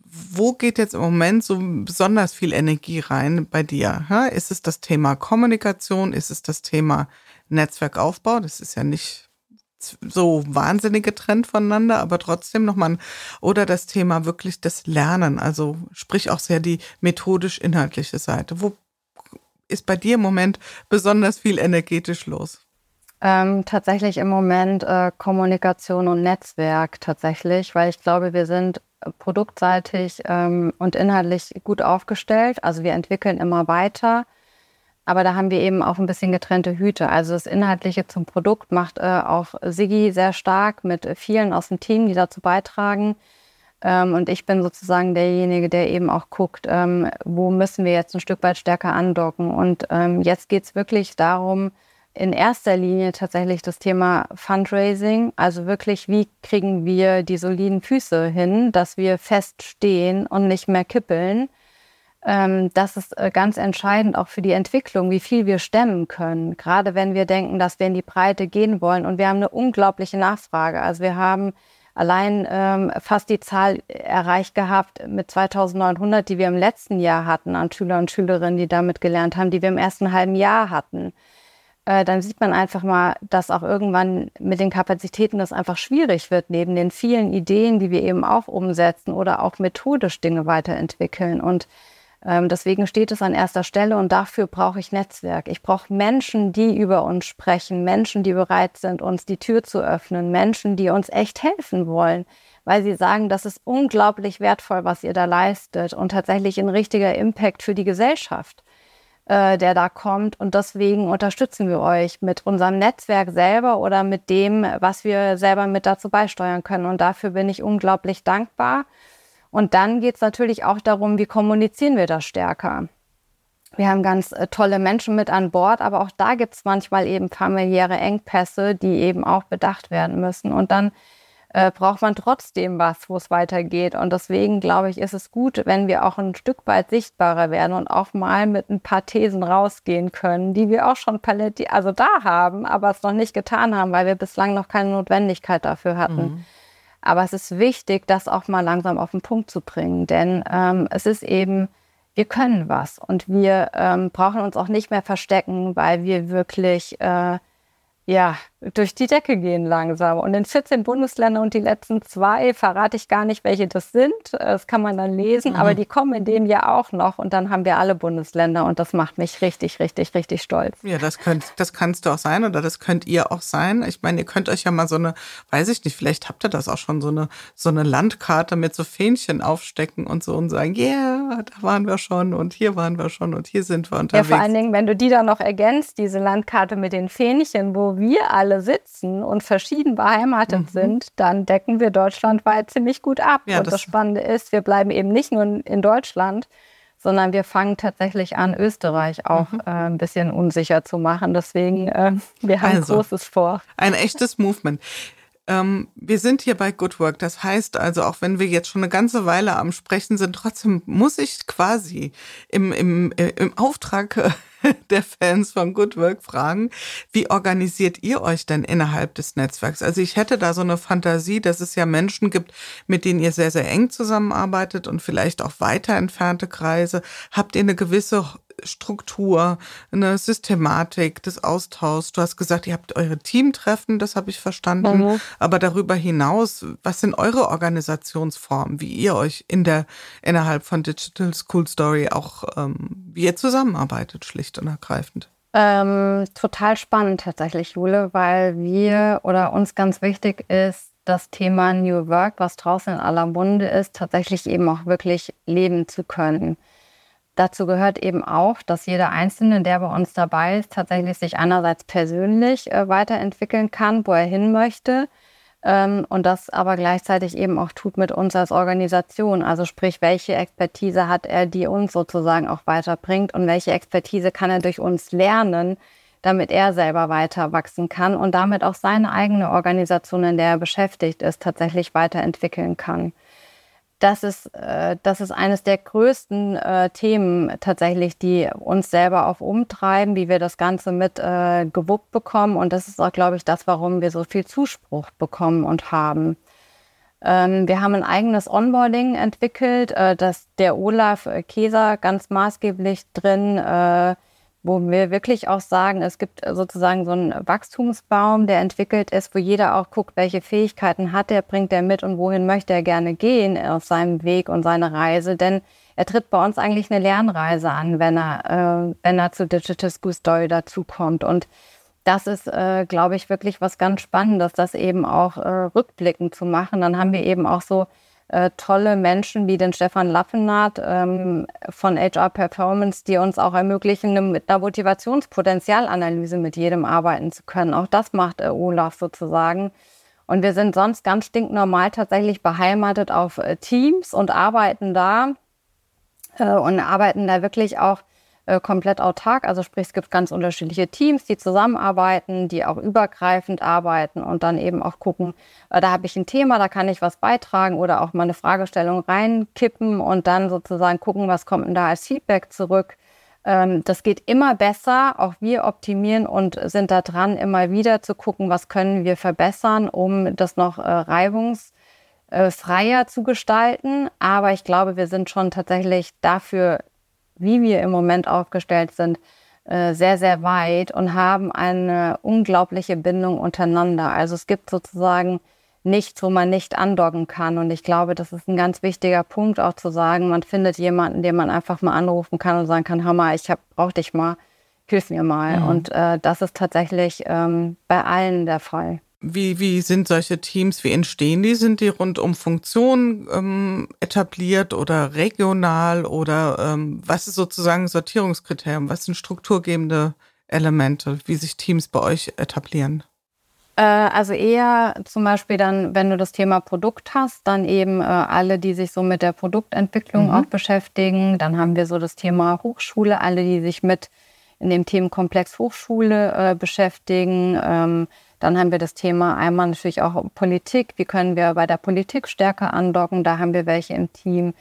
wo geht jetzt im Moment so besonders viel Energie rein bei dir? Ist es das Thema Kommunikation? Ist es das Thema Netzwerkaufbau? Das ist ja nicht so wahnsinnig getrennt voneinander, aber trotzdem nochmal, oder das Thema wirklich das Lernen, also sprich auch sehr die methodisch-inhaltliche Seite. Wo ist bei dir im Moment besonders viel energetisch los? Ähm, tatsächlich im Moment äh, Kommunikation und Netzwerk tatsächlich, weil ich glaube, wir sind produktseitig ähm, und inhaltlich gut aufgestellt. Also wir entwickeln immer weiter. aber da haben wir eben auch ein bisschen getrennte Hüte. Also das Inhaltliche zum Produkt macht äh, auch Sigi sehr stark mit vielen aus dem Team, die dazu beitragen. Ähm, und ich bin sozusagen derjenige, der eben auch guckt, ähm, wo müssen wir jetzt ein Stück weit stärker andocken. Und ähm, jetzt geht es wirklich darum, in erster Linie tatsächlich das Thema Fundraising. Also wirklich, wie kriegen wir die soliden Füße hin, dass wir feststehen und nicht mehr kippeln. Das ist äh, ganz entscheidend auch für die Entwicklung, wie viel wir stemmen können. Gerade wenn wir denken, dass wir in die Breite gehen wollen. Und wir haben eine unglaubliche Nachfrage. Also wir haben allein ähm, fast die Zahl erreicht gehabt mit 2900, die wir im letzten Jahr hatten an Schüler und Schülerinnen, die damit gelernt haben, die wir im ersten halben Jahr hatten. Äh, dann sieht man einfach mal, dass auch irgendwann mit den Kapazitäten das einfach schwierig wird, neben den vielen Ideen, die wir eben auch umsetzen oder auch methodisch Dinge weiterentwickeln. Und deswegen steht es an erster Stelle und dafür brauche ich Netzwerk. Ich brauche Menschen, die über uns sprechen, Menschen, die bereit sind, uns die Tür zu öffnen, Menschen, die uns echt helfen wollen, weil sie sagen, das ist unglaublich wertvoll, was ihr da leistet und tatsächlich ein richtiger Impact für die Gesellschaft, äh, der da kommt. Und deswegen unterstützen wir euch mit unserem Netzwerk selber oder mit dem, was wir selber mit dazu beisteuern können. Und dafür bin ich unglaublich dankbar. Und dann geht es natürlich auch darum, wie kommunizieren wir das stärker. Wir haben ganz äh, tolle Menschen mit an Bord, aber auch da gibt es manchmal eben familiäre Engpässe, die eben auch bedacht werden müssen. Und dann äh, braucht man trotzdem was, wo es weitergeht. Und deswegen glaube ich, ist es gut, wenn wir auch ein Stück weit sichtbarer werden und auch mal mit ein paar Thesen rausgehen können, die wir auch schon paletti also da haben, aber es noch nicht getan haben, weil wir bislang noch keine Notwendigkeit dafür hatten. Mhm. Aber es ist wichtig, das auch mal langsam auf den Punkt zu bringen, denn ähm, es ist eben, wir können was. Und wir ähm, brauchen uns auch nicht mehr verstecken, weil wir wirklich äh, ja, durch die Decke gehen langsam. Und in 14 Bundesländern und die letzten zwei verrate ich gar nicht, welche das sind. Das kann man dann lesen, mhm. aber die kommen in dem Jahr auch noch und dann haben wir alle Bundesländer und das macht mich richtig, richtig, richtig stolz. Ja, das könnt, das kannst du auch sein oder das könnt ihr auch sein. Ich meine, ihr könnt euch ja mal so eine, weiß ich nicht, vielleicht habt ihr das auch schon so eine, so eine Landkarte mit so Fähnchen aufstecken und so und sagen, yeah, da waren wir schon und hier waren wir schon und hier sind wir unterwegs. Ja, vor allen Dingen, wenn du die dann noch ergänzt, diese Landkarte mit den Fähnchen, wo wir alle sitzen und verschieden beheimatet mhm. sind, dann decken wir deutschlandweit ziemlich gut ab. Ja, und das, das Spannende ist, wir bleiben eben nicht nur in Deutschland, sondern wir fangen tatsächlich an, Österreich auch mhm. äh, ein bisschen unsicher zu machen. Deswegen, äh, wir haben also, Großes vor. Ein echtes Movement. Ähm, wir sind hier bei Good Work. Das heißt also, auch wenn wir jetzt schon eine ganze Weile am Sprechen sind, trotzdem muss ich quasi im, im, äh, im Auftrag äh, der Fans von Good Work fragen, wie organisiert ihr euch denn innerhalb des Netzwerks? Also ich hätte da so eine Fantasie, dass es ja Menschen gibt, mit denen ihr sehr, sehr eng zusammenarbeitet und vielleicht auch weiter entfernte Kreise. Habt ihr eine gewisse Struktur, eine Systematik des Austauschs. Du hast gesagt, ihr habt eure Teamtreffen, das habe ich verstanden. Mhm. Aber darüber hinaus, was sind eure Organisationsformen, wie ihr euch in der innerhalb von Digital School Story auch ähm, wie ihr zusammenarbeitet, schlicht und ergreifend? Ähm, total spannend tatsächlich, Jule, weil wir oder uns ganz wichtig ist, das Thema New Work, was draußen in aller Munde ist, tatsächlich eben auch wirklich leben zu können. Dazu gehört eben auch, dass jeder Einzelne, der bei uns dabei ist, tatsächlich sich einerseits persönlich äh, weiterentwickeln kann, wo er hin möchte. Ähm, und das aber gleichzeitig eben auch tut mit uns als Organisation. Also sprich, welche Expertise hat er, die uns sozusagen auch weiterbringt und welche Expertise kann er durch uns lernen, damit er selber weiter wachsen kann und damit auch seine eigene Organisation, in der er beschäftigt ist, tatsächlich weiterentwickeln kann das ist, äh, das ist eines der größten äh, Themen tatsächlich, die uns selber auch umtreiben, wie wir das Ganze mit äh, gewuppt bekommen. Und das ist auch, glaube ich, das, warum wir so viel Zuspruch bekommen und haben. Ähm, wir haben ein eigenes Onboarding entwickelt, äh, das der Olaf Keser ganz maßgeblich drin äh, wo wir wirklich auch sagen, es gibt sozusagen so einen Wachstumsbaum, der entwickelt ist, wo jeder auch guckt, welche Fähigkeiten hat er, bringt er mit und wohin möchte er gerne gehen auf seinem Weg und seine Reise. Denn er tritt bei uns eigentlich eine Lernreise an, wenn er, äh, wenn er zu Digital School Story dazukommt. Und das ist, äh, glaube ich, wirklich was ganz Spannendes, das eben auch äh, rückblickend zu machen. Dann haben wir eben auch so äh, tolle Menschen wie den Stefan Laffenat ähm, von HR Performance, die uns auch ermöglichen, mit einer Motivationspotenzialanalyse mit jedem arbeiten zu können. Auch das macht äh, Olaf sozusagen. Und wir sind sonst ganz stinknormal tatsächlich beheimatet auf äh, Teams und arbeiten da äh, und arbeiten da wirklich auch äh, komplett autark. Also sprich, es gibt ganz unterschiedliche Teams, die zusammenarbeiten, die auch übergreifend arbeiten und dann eben auch gucken, äh, da habe ich ein Thema, da kann ich was beitragen oder auch mal eine Fragestellung reinkippen und dann sozusagen gucken, was kommt denn da als Feedback zurück. Ähm, das geht immer besser. Auch wir optimieren und sind da dran, immer wieder zu gucken, was können wir verbessern, um das noch äh, reibungsfreier zu gestalten. Aber ich glaube, wir sind schon tatsächlich dafür wie wir im Moment aufgestellt sind, äh, sehr, sehr weit und haben eine unglaubliche Bindung untereinander. Also es gibt sozusagen nichts, wo man nicht andocken kann. Und ich glaube, das ist ein ganz wichtiger Punkt auch zu sagen, man findet jemanden, den man einfach mal anrufen kann und sagen kann, Hammer, ich hab, brauch dich mal, hilf mir mal. Mhm. Und äh, das ist tatsächlich ähm, bei allen der Fall. Wie, wie sind solche Teams, wie entstehen die? Sind die rund um Funktionen ähm, etabliert oder regional oder ähm, was ist sozusagen Sortierungskriterium? Was sind strukturgebende Elemente, wie sich Teams bei euch etablieren? Äh, also eher zum Beispiel dann, wenn du das Thema Produkt hast, dann eben äh, alle, die sich so mit der Produktentwicklung mhm. auch beschäftigen. Dann haben wir so das Thema Hochschule, alle, die sich mit in dem Themenkomplex Hochschule äh, beschäftigen. Ähm, dann haben wir das Thema einmal natürlich auch Politik. Wie können wir bei der Politik stärker andocken? Da haben wir welche im Team.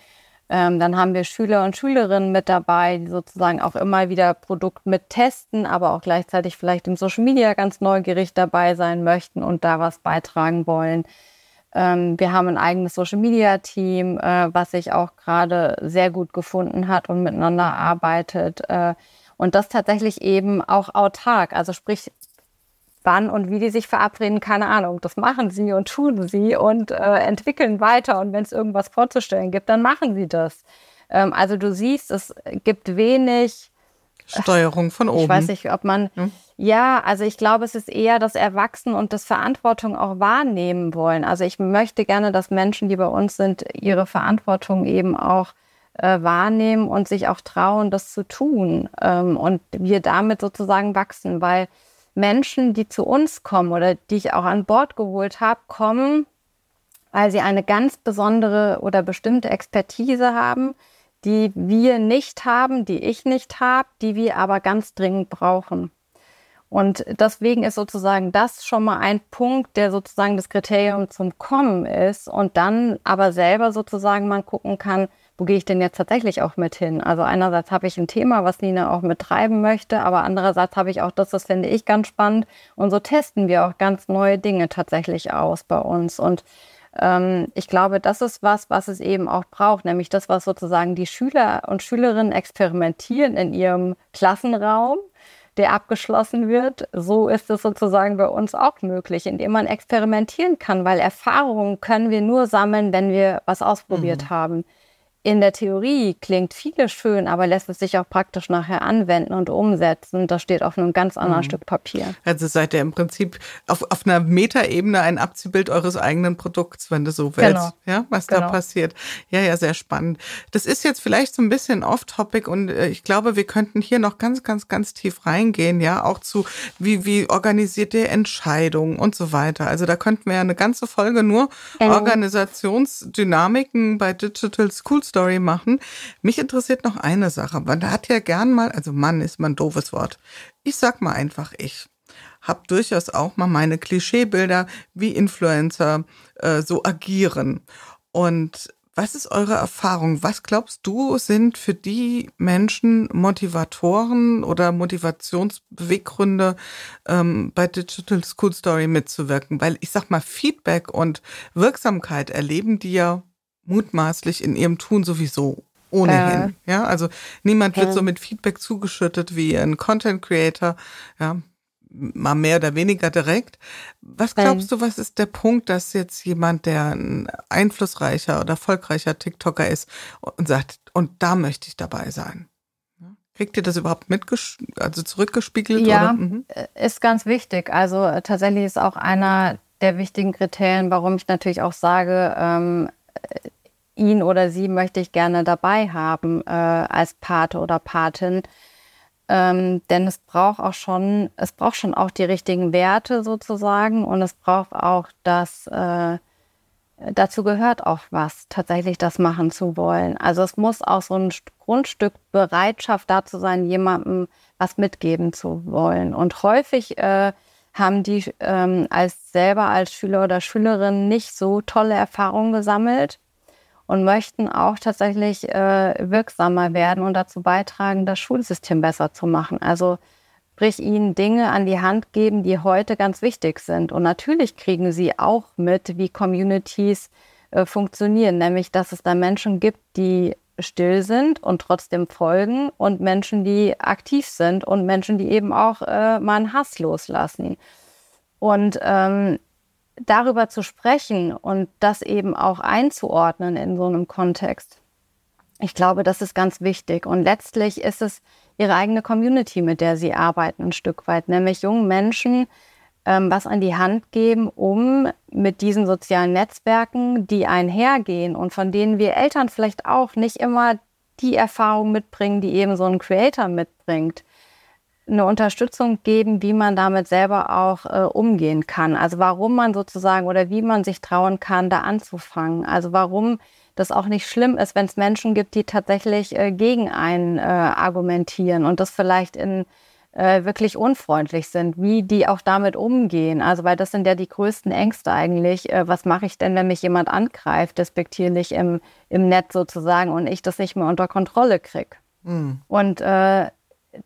Ähm, dann haben wir Schüler und Schülerinnen mit dabei, die sozusagen auch immer wieder Produkt mit testen, aber auch gleichzeitig vielleicht im Social Media ganz neugierig dabei sein möchten und da was beitragen wollen. Ähm, wir haben ein eigenes Social Media Team, äh, was sich auch gerade sehr gut gefunden hat und miteinander arbeitet. Äh, und das tatsächlich eben auch autark, also sprich wann und wie die sich verabreden, keine Ahnung. Das machen sie und tun sie und äh, entwickeln weiter. Und wenn es irgendwas vorzustellen gibt, dann machen sie das. Ähm, also du siehst, es gibt wenig Steuerung von oben. Ich weiß nicht, ob man. Hm? Ja, also ich glaube, es ist eher das Erwachsen und das Verantwortung auch wahrnehmen wollen. Also ich möchte gerne, dass Menschen, die bei uns sind, ihre Verantwortung eben auch äh, wahrnehmen und sich auch trauen, das zu tun. Ähm, und wir damit sozusagen wachsen, weil Menschen, die zu uns kommen oder die ich auch an Bord geholt habe, kommen, weil sie eine ganz besondere oder bestimmte Expertise haben, die wir nicht haben, die ich nicht habe, die wir aber ganz dringend brauchen. Und deswegen ist sozusagen das schon mal ein Punkt, der sozusagen das Kriterium zum Kommen ist und dann aber selber sozusagen man gucken kann, wo gehe ich denn jetzt tatsächlich auch mit hin? Also einerseits habe ich ein Thema, was Nina auch mittreiben möchte, aber andererseits habe ich auch das, das finde ich ganz spannend. Und so testen wir auch ganz neue Dinge tatsächlich aus bei uns. Und ähm, ich glaube, das ist was, was es eben auch braucht, nämlich das, was sozusagen die Schüler und Schülerinnen experimentieren in ihrem Klassenraum der abgeschlossen wird. So ist es sozusagen bei uns auch möglich, indem man experimentieren kann, weil Erfahrungen können wir nur sammeln, wenn wir was ausprobiert mhm. haben in der Theorie klingt vieles schön, aber lässt es sich auch praktisch nachher anwenden und umsetzen. Das steht auf einem ganz anderen mhm. Stück Papier. Also seid ihr im Prinzip auf, auf einer Metaebene ein Abziehbild eures eigenen Produkts, wenn du so willst, genau. ja, was genau. da passiert. Ja, ja, sehr spannend. Das ist jetzt vielleicht so ein bisschen off-topic und äh, ich glaube, wir könnten hier noch ganz, ganz, ganz tief reingehen, ja, auch zu, wie, wie organisiert ihr Entscheidungen und so weiter. Also da könnten wir ja eine ganze Folge nur genau. Organisationsdynamiken bei Digital Schools Story machen. Mich interessiert noch eine Sache. Man hat ja gern mal, also Mann ist mal ein doofes Wort. Ich sag mal einfach ich habe durchaus auch mal meine Klischeebilder, wie Influencer äh, so agieren. Und was ist eure Erfahrung? Was glaubst du, sind für die Menschen Motivatoren oder Motivationsbeweggründe, ähm, bei Digital School Story mitzuwirken? Weil ich sag mal, Feedback und Wirksamkeit erleben die ja mutmaßlich in ihrem Tun sowieso ohnehin. Äh, ja, also niemand wird so mit Feedback zugeschüttet wie ein Content Creator. Ja, mal mehr oder weniger direkt. Was glaubst du, was ist der Punkt, dass jetzt jemand, der ein einflussreicher oder erfolgreicher TikToker ist und sagt, und da möchte ich dabei sein? Kriegt ihr das überhaupt mit, also zurückgespiegelt? Ja, mhm. ist ganz wichtig. Also tatsächlich ist auch einer der wichtigen Kriterien, warum ich natürlich auch sage, ähm, ihn oder sie möchte ich gerne dabei haben äh, als Pate oder Patin. Ähm, denn es braucht auch schon, es braucht schon auch die richtigen Werte sozusagen und es braucht auch das, äh, dazu gehört auch was, tatsächlich das machen zu wollen. Also es muss auch so ein Grundstück Bereitschaft dazu sein, jemandem was mitgeben zu wollen. Und häufig äh, haben die ähm, als selber als Schüler oder Schülerin nicht so tolle Erfahrungen gesammelt und möchten auch tatsächlich äh, wirksamer werden und dazu beitragen, das Schulsystem besser zu machen. Also sprich ihnen Dinge an die Hand geben, die heute ganz wichtig sind. Und natürlich kriegen sie auch mit, wie Communities äh, funktionieren, nämlich dass es da Menschen gibt, die still sind und trotzdem folgen und Menschen, die aktiv sind und Menschen, die eben auch äh, mal einen Hass loslassen. Und ähm, darüber zu sprechen und das eben auch einzuordnen in so einem Kontext, ich glaube, das ist ganz wichtig. Und letztlich ist es ihre eigene Community, mit der sie arbeiten, ein Stück weit, nämlich jungen Menschen, ähm, was an die Hand geben, um mit diesen sozialen Netzwerken, die einhergehen und von denen wir Eltern vielleicht auch nicht immer die Erfahrung mitbringen, die eben so ein Creator mitbringt, eine Unterstützung geben, wie man damit selber auch äh, umgehen kann. Also warum man sozusagen oder wie man sich trauen kann, da anzufangen. Also warum das auch nicht schlimm ist, wenn es Menschen gibt, die tatsächlich äh, gegen einen äh, argumentieren und das vielleicht in äh, wirklich unfreundlich sind, wie die auch damit umgehen. Also, weil das sind ja die größten Ängste eigentlich. Äh, was mache ich denn, wenn mich jemand angreift, despektierlich im, im Netz sozusagen und ich das nicht mehr unter Kontrolle kriege? Mhm. Und äh,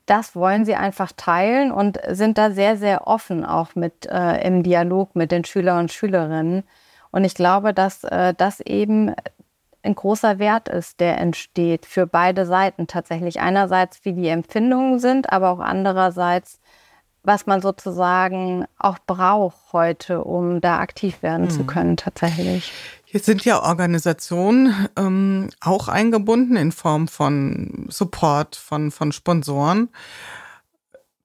das wollen sie einfach teilen und sind da sehr, sehr offen auch mit äh, im Dialog mit den Schülern und Schülerinnen. Und ich glaube, dass äh, das eben ein großer Wert ist, der entsteht für beide Seiten tatsächlich. Einerseits, wie die Empfindungen sind, aber auch andererseits, was man sozusagen auch braucht heute, um da aktiv werden hm. zu können tatsächlich. Jetzt sind ja Organisationen ähm, auch eingebunden in Form von Support, von, von Sponsoren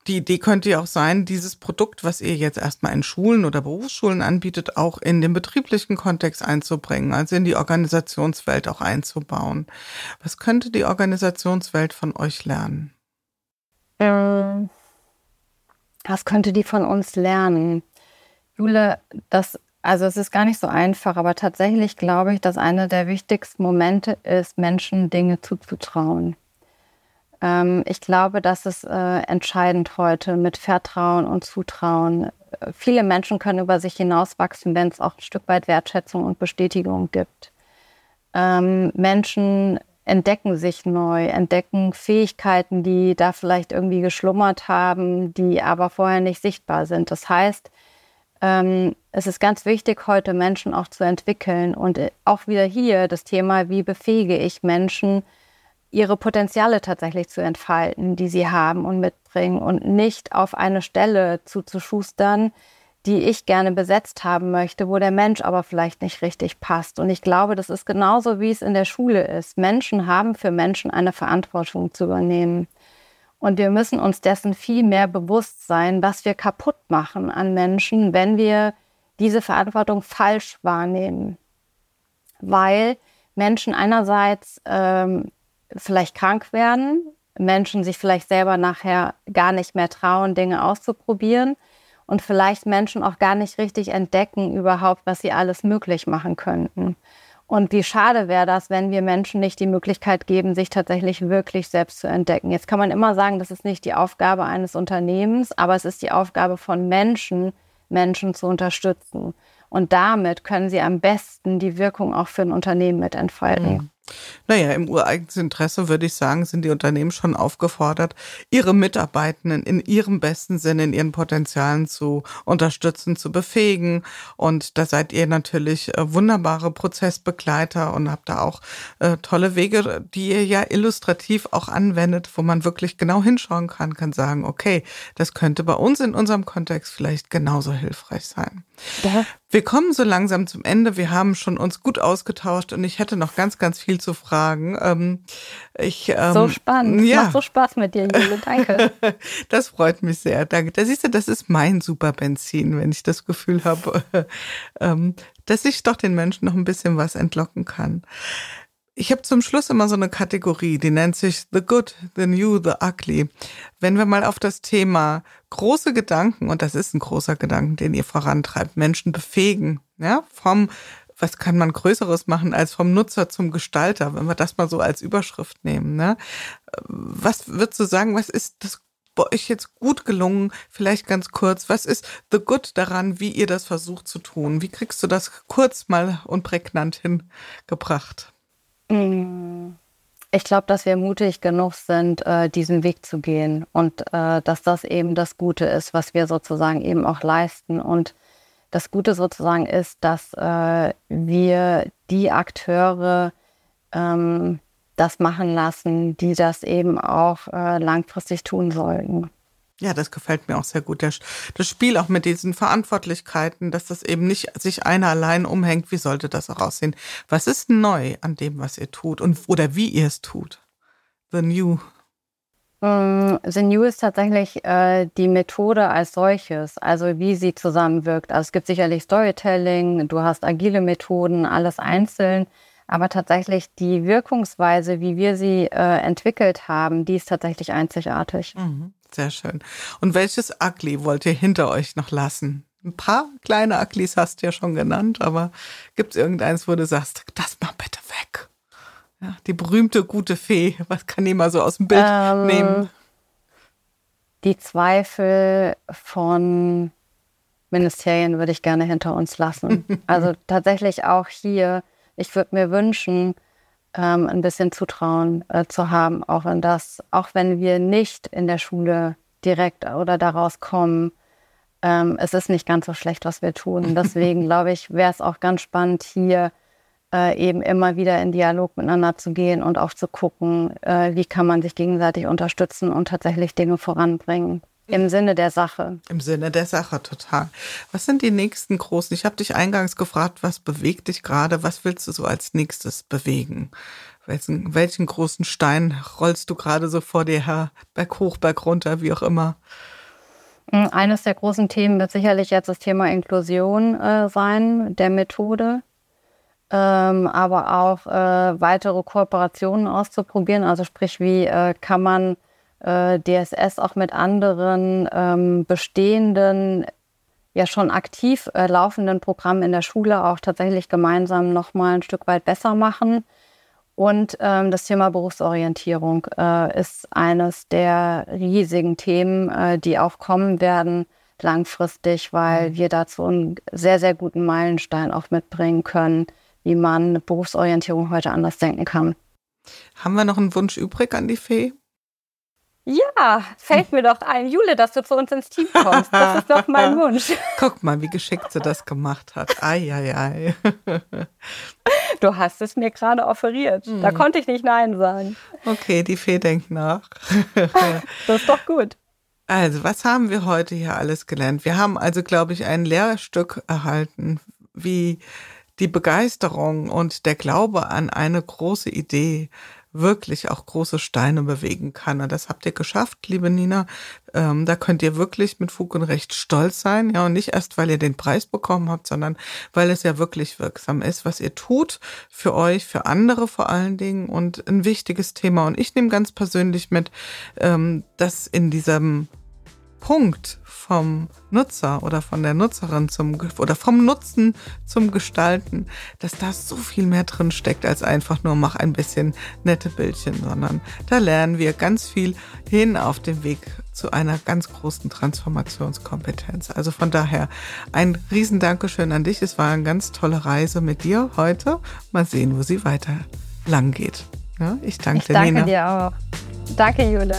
die Idee könnte ja auch sein, dieses Produkt, was ihr jetzt erstmal in Schulen oder Berufsschulen anbietet, auch in den betrieblichen Kontext einzubringen, also in die Organisationswelt auch einzubauen. Was könnte die Organisationswelt von euch lernen? Ähm, was könnte die von uns lernen? Jule, das, also es ist gar nicht so einfach, aber tatsächlich glaube ich, dass einer der wichtigsten Momente ist, Menschen Dinge zuzutrauen. Ähm, ich glaube, das ist äh, entscheidend heute mit Vertrauen und Zutrauen. Viele Menschen können über sich hinauswachsen, wenn es auch ein Stück weit Wertschätzung und Bestätigung gibt. Ähm, Menschen entdecken sich neu, entdecken Fähigkeiten, die da vielleicht irgendwie geschlummert haben, die aber vorher nicht sichtbar sind. Das heißt, ähm, es ist ganz wichtig, heute Menschen auch zu entwickeln und äh, auch wieder hier das Thema, wie befähige ich Menschen, ihre Potenziale tatsächlich zu entfalten, die sie haben und mitbringen und nicht auf eine Stelle zuzuschustern, die ich gerne besetzt haben möchte, wo der Mensch aber vielleicht nicht richtig passt. Und ich glaube, das ist genauso, wie es in der Schule ist. Menschen haben für Menschen eine Verantwortung zu übernehmen. Und wir müssen uns dessen viel mehr bewusst sein, was wir kaputt machen an Menschen, wenn wir diese Verantwortung falsch wahrnehmen. Weil Menschen einerseits ähm, vielleicht krank werden, Menschen sich vielleicht selber nachher gar nicht mehr trauen, Dinge auszuprobieren und vielleicht Menschen auch gar nicht richtig entdecken überhaupt, was sie alles möglich machen könnten. Und wie schade wäre das, wenn wir Menschen nicht die Möglichkeit geben, sich tatsächlich wirklich selbst zu entdecken. Jetzt kann man immer sagen, das ist nicht die Aufgabe eines Unternehmens, aber es ist die Aufgabe von Menschen, Menschen zu unterstützen. Und damit können sie am besten die Wirkung auch für ein Unternehmen mit entfalten. Naja, im ureigensten Interesse würde ich sagen, sind die Unternehmen schon aufgefordert, ihre Mitarbeitenden in ihrem besten Sinne, in ihren Potenzialen zu unterstützen, zu befähigen. Und da seid ihr natürlich äh, wunderbare Prozessbegleiter und habt da auch äh, tolle Wege, die ihr ja illustrativ auch anwendet, wo man wirklich genau hinschauen kann, kann sagen, okay, das könnte bei uns in unserem Kontext vielleicht genauso hilfreich sein. Ja. Wir kommen so langsam zum Ende. Wir haben schon uns gut ausgetauscht und ich hätte noch ganz, ganz viel viel zu fragen. Ähm, ich, ähm, so spannend. Ja. Macht so Spaß mit dir, Jule. Danke. das freut mich sehr. Danke. Da siehst du, das ist mein Superbenzin, wenn ich das Gefühl habe, ähm, dass ich doch den Menschen noch ein bisschen was entlocken kann. Ich habe zum Schluss immer so eine Kategorie, die nennt sich The Good, The New, The Ugly. Wenn wir mal auf das Thema große Gedanken, und das ist ein großer Gedanken, den ihr vorantreibt, Menschen befähigen, ja, vom, was kann man Größeres machen als vom Nutzer zum Gestalter, wenn wir das mal so als Überschrift nehmen, ne? Was würdest du sagen, was ist das bei euch jetzt gut gelungen? Vielleicht ganz kurz, was ist The Good daran, wie ihr das versucht zu tun? Wie kriegst du das kurz mal und prägnant hingebracht? Mm, ich glaube, dass wir mutig genug sind, äh, diesen Weg zu gehen und äh, dass das eben das Gute ist, was wir sozusagen eben auch leisten. Und das Gute sozusagen ist, dass äh, wir die Akteure ähm, das machen lassen, die das eben auch äh, langfristig tun sollten. Ja, das gefällt mir auch sehr gut. Das, Spiel auch mit diesen Verantwortlichkeiten, dass das eben nicht sich einer allein umhängt. Wie sollte das auch aussehen? Was ist neu an dem, was ihr tut und oder wie ihr es tut? The New. Mm, The New ist tatsächlich äh, die Methode als solches, also wie sie zusammenwirkt. Also es gibt sicherlich Storytelling, du hast agile Methoden, alles einzeln, aber tatsächlich die Wirkungsweise, wie wir sie äh, entwickelt haben, die ist tatsächlich einzigartig. Mhm. Sehr schön. Und welches Ugly wollt ihr hinter euch noch lassen? Ein paar kleine Uglys hast du ja schon genannt, aber gibt es irgendeins, wo du sagst, das mal bitte weg? Ja, die berühmte gute Fee, was kann die mal so aus dem Bild ähm, nehmen? Die Zweifel von Ministerien würde ich gerne hinter uns lassen. Also tatsächlich auch hier, ich würde mir wünschen, ähm, ein bisschen Zutrauen äh, zu haben, auch wenn das, auch wenn wir nicht in der Schule direkt oder daraus kommen. Ähm, es ist nicht ganz so schlecht, was wir tun. Deswegen glaube ich, wäre es auch ganz spannend, hier äh, eben immer wieder in Dialog miteinander zu gehen und auch zu gucken, äh, wie kann man sich gegenseitig unterstützen und tatsächlich Dinge voranbringen. Im Sinne der Sache. Im Sinne der Sache, total. Was sind die nächsten großen? Ich habe dich eingangs gefragt, was bewegt dich gerade? Was willst du so als nächstes bewegen? Welchen, welchen großen Stein rollst du gerade so vor dir her? Berg hoch, Berg runter, wie auch immer? Hm, eines der großen Themen wird sicherlich jetzt das Thema Inklusion äh, sein, der Methode. Ähm, aber auch äh, weitere Kooperationen auszuprobieren. Also sprich, wie äh, kann man äh, DSS auch mit anderen ähm, bestehenden, ja schon aktiv äh, laufenden Programmen in der Schule auch tatsächlich gemeinsam nochmal ein Stück weit besser machen. Und ähm, das Thema Berufsorientierung äh, ist eines der riesigen Themen, äh, die auch kommen werden langfristig, weil mhm. wir dazu einen sehr, sehr guten Meilenstein auch mitbringen können, wie man Berufsorientierung heute anders denken kann. Haben wir noch einen Wunsch übrig an die Fee? Ja, fällt mir doch ein, Jule, dass du zu uns ins Team kommst. Das ist doch mein Wunsch. Guck mal, wie geschickt sie das gemacht hat. Ei, ei, ei. Du hast es mir gerade offeriert. Da hm. konnte ich nicht Nein sagen. Okay, die Fee denkt nach. Das ist doch gut. Also, was haben wir heute hier alles gelernt? Wir haben also, glaube ich, ein Lehrstück erhalten, wie die Begeisterung und der Glaube an eine große Idee wirklich auch große Steine bewegen kann. Und das habt ihr geschafft, liebe Nina. Ähm, da könnt ihr wirklich mit Fug und Recht stolz sein. Ja, und nicht erst, weil ihr den Preis bekommen habt, sondern weil es ja wirklich wirksam ist, was ihr tut für euch, für andere vor allen Dingen und ein wichtiges Thema. Und ich nehme ganz persönlich mit, ähm, dass in diesem Punkt vom Nutzer oder von der Nutzerin zum oder vom Nutzen zum Gestalten, dass da so viel mehr drin steckt als einfach nur mach ein bisschen nette Bildchen, sondern da lernen wir ganz viel hin auf dem Weg zu einer ganz großen Transformationskompetenz. Also von daher ein riesen Dankeschön an dich. Es war eine ganz tolle Reise mit dir heute. Mal sehen, wo sie weiter lang geht. Ja, ich danke ich dir, danke Nina. dir auch. Danke, Jule.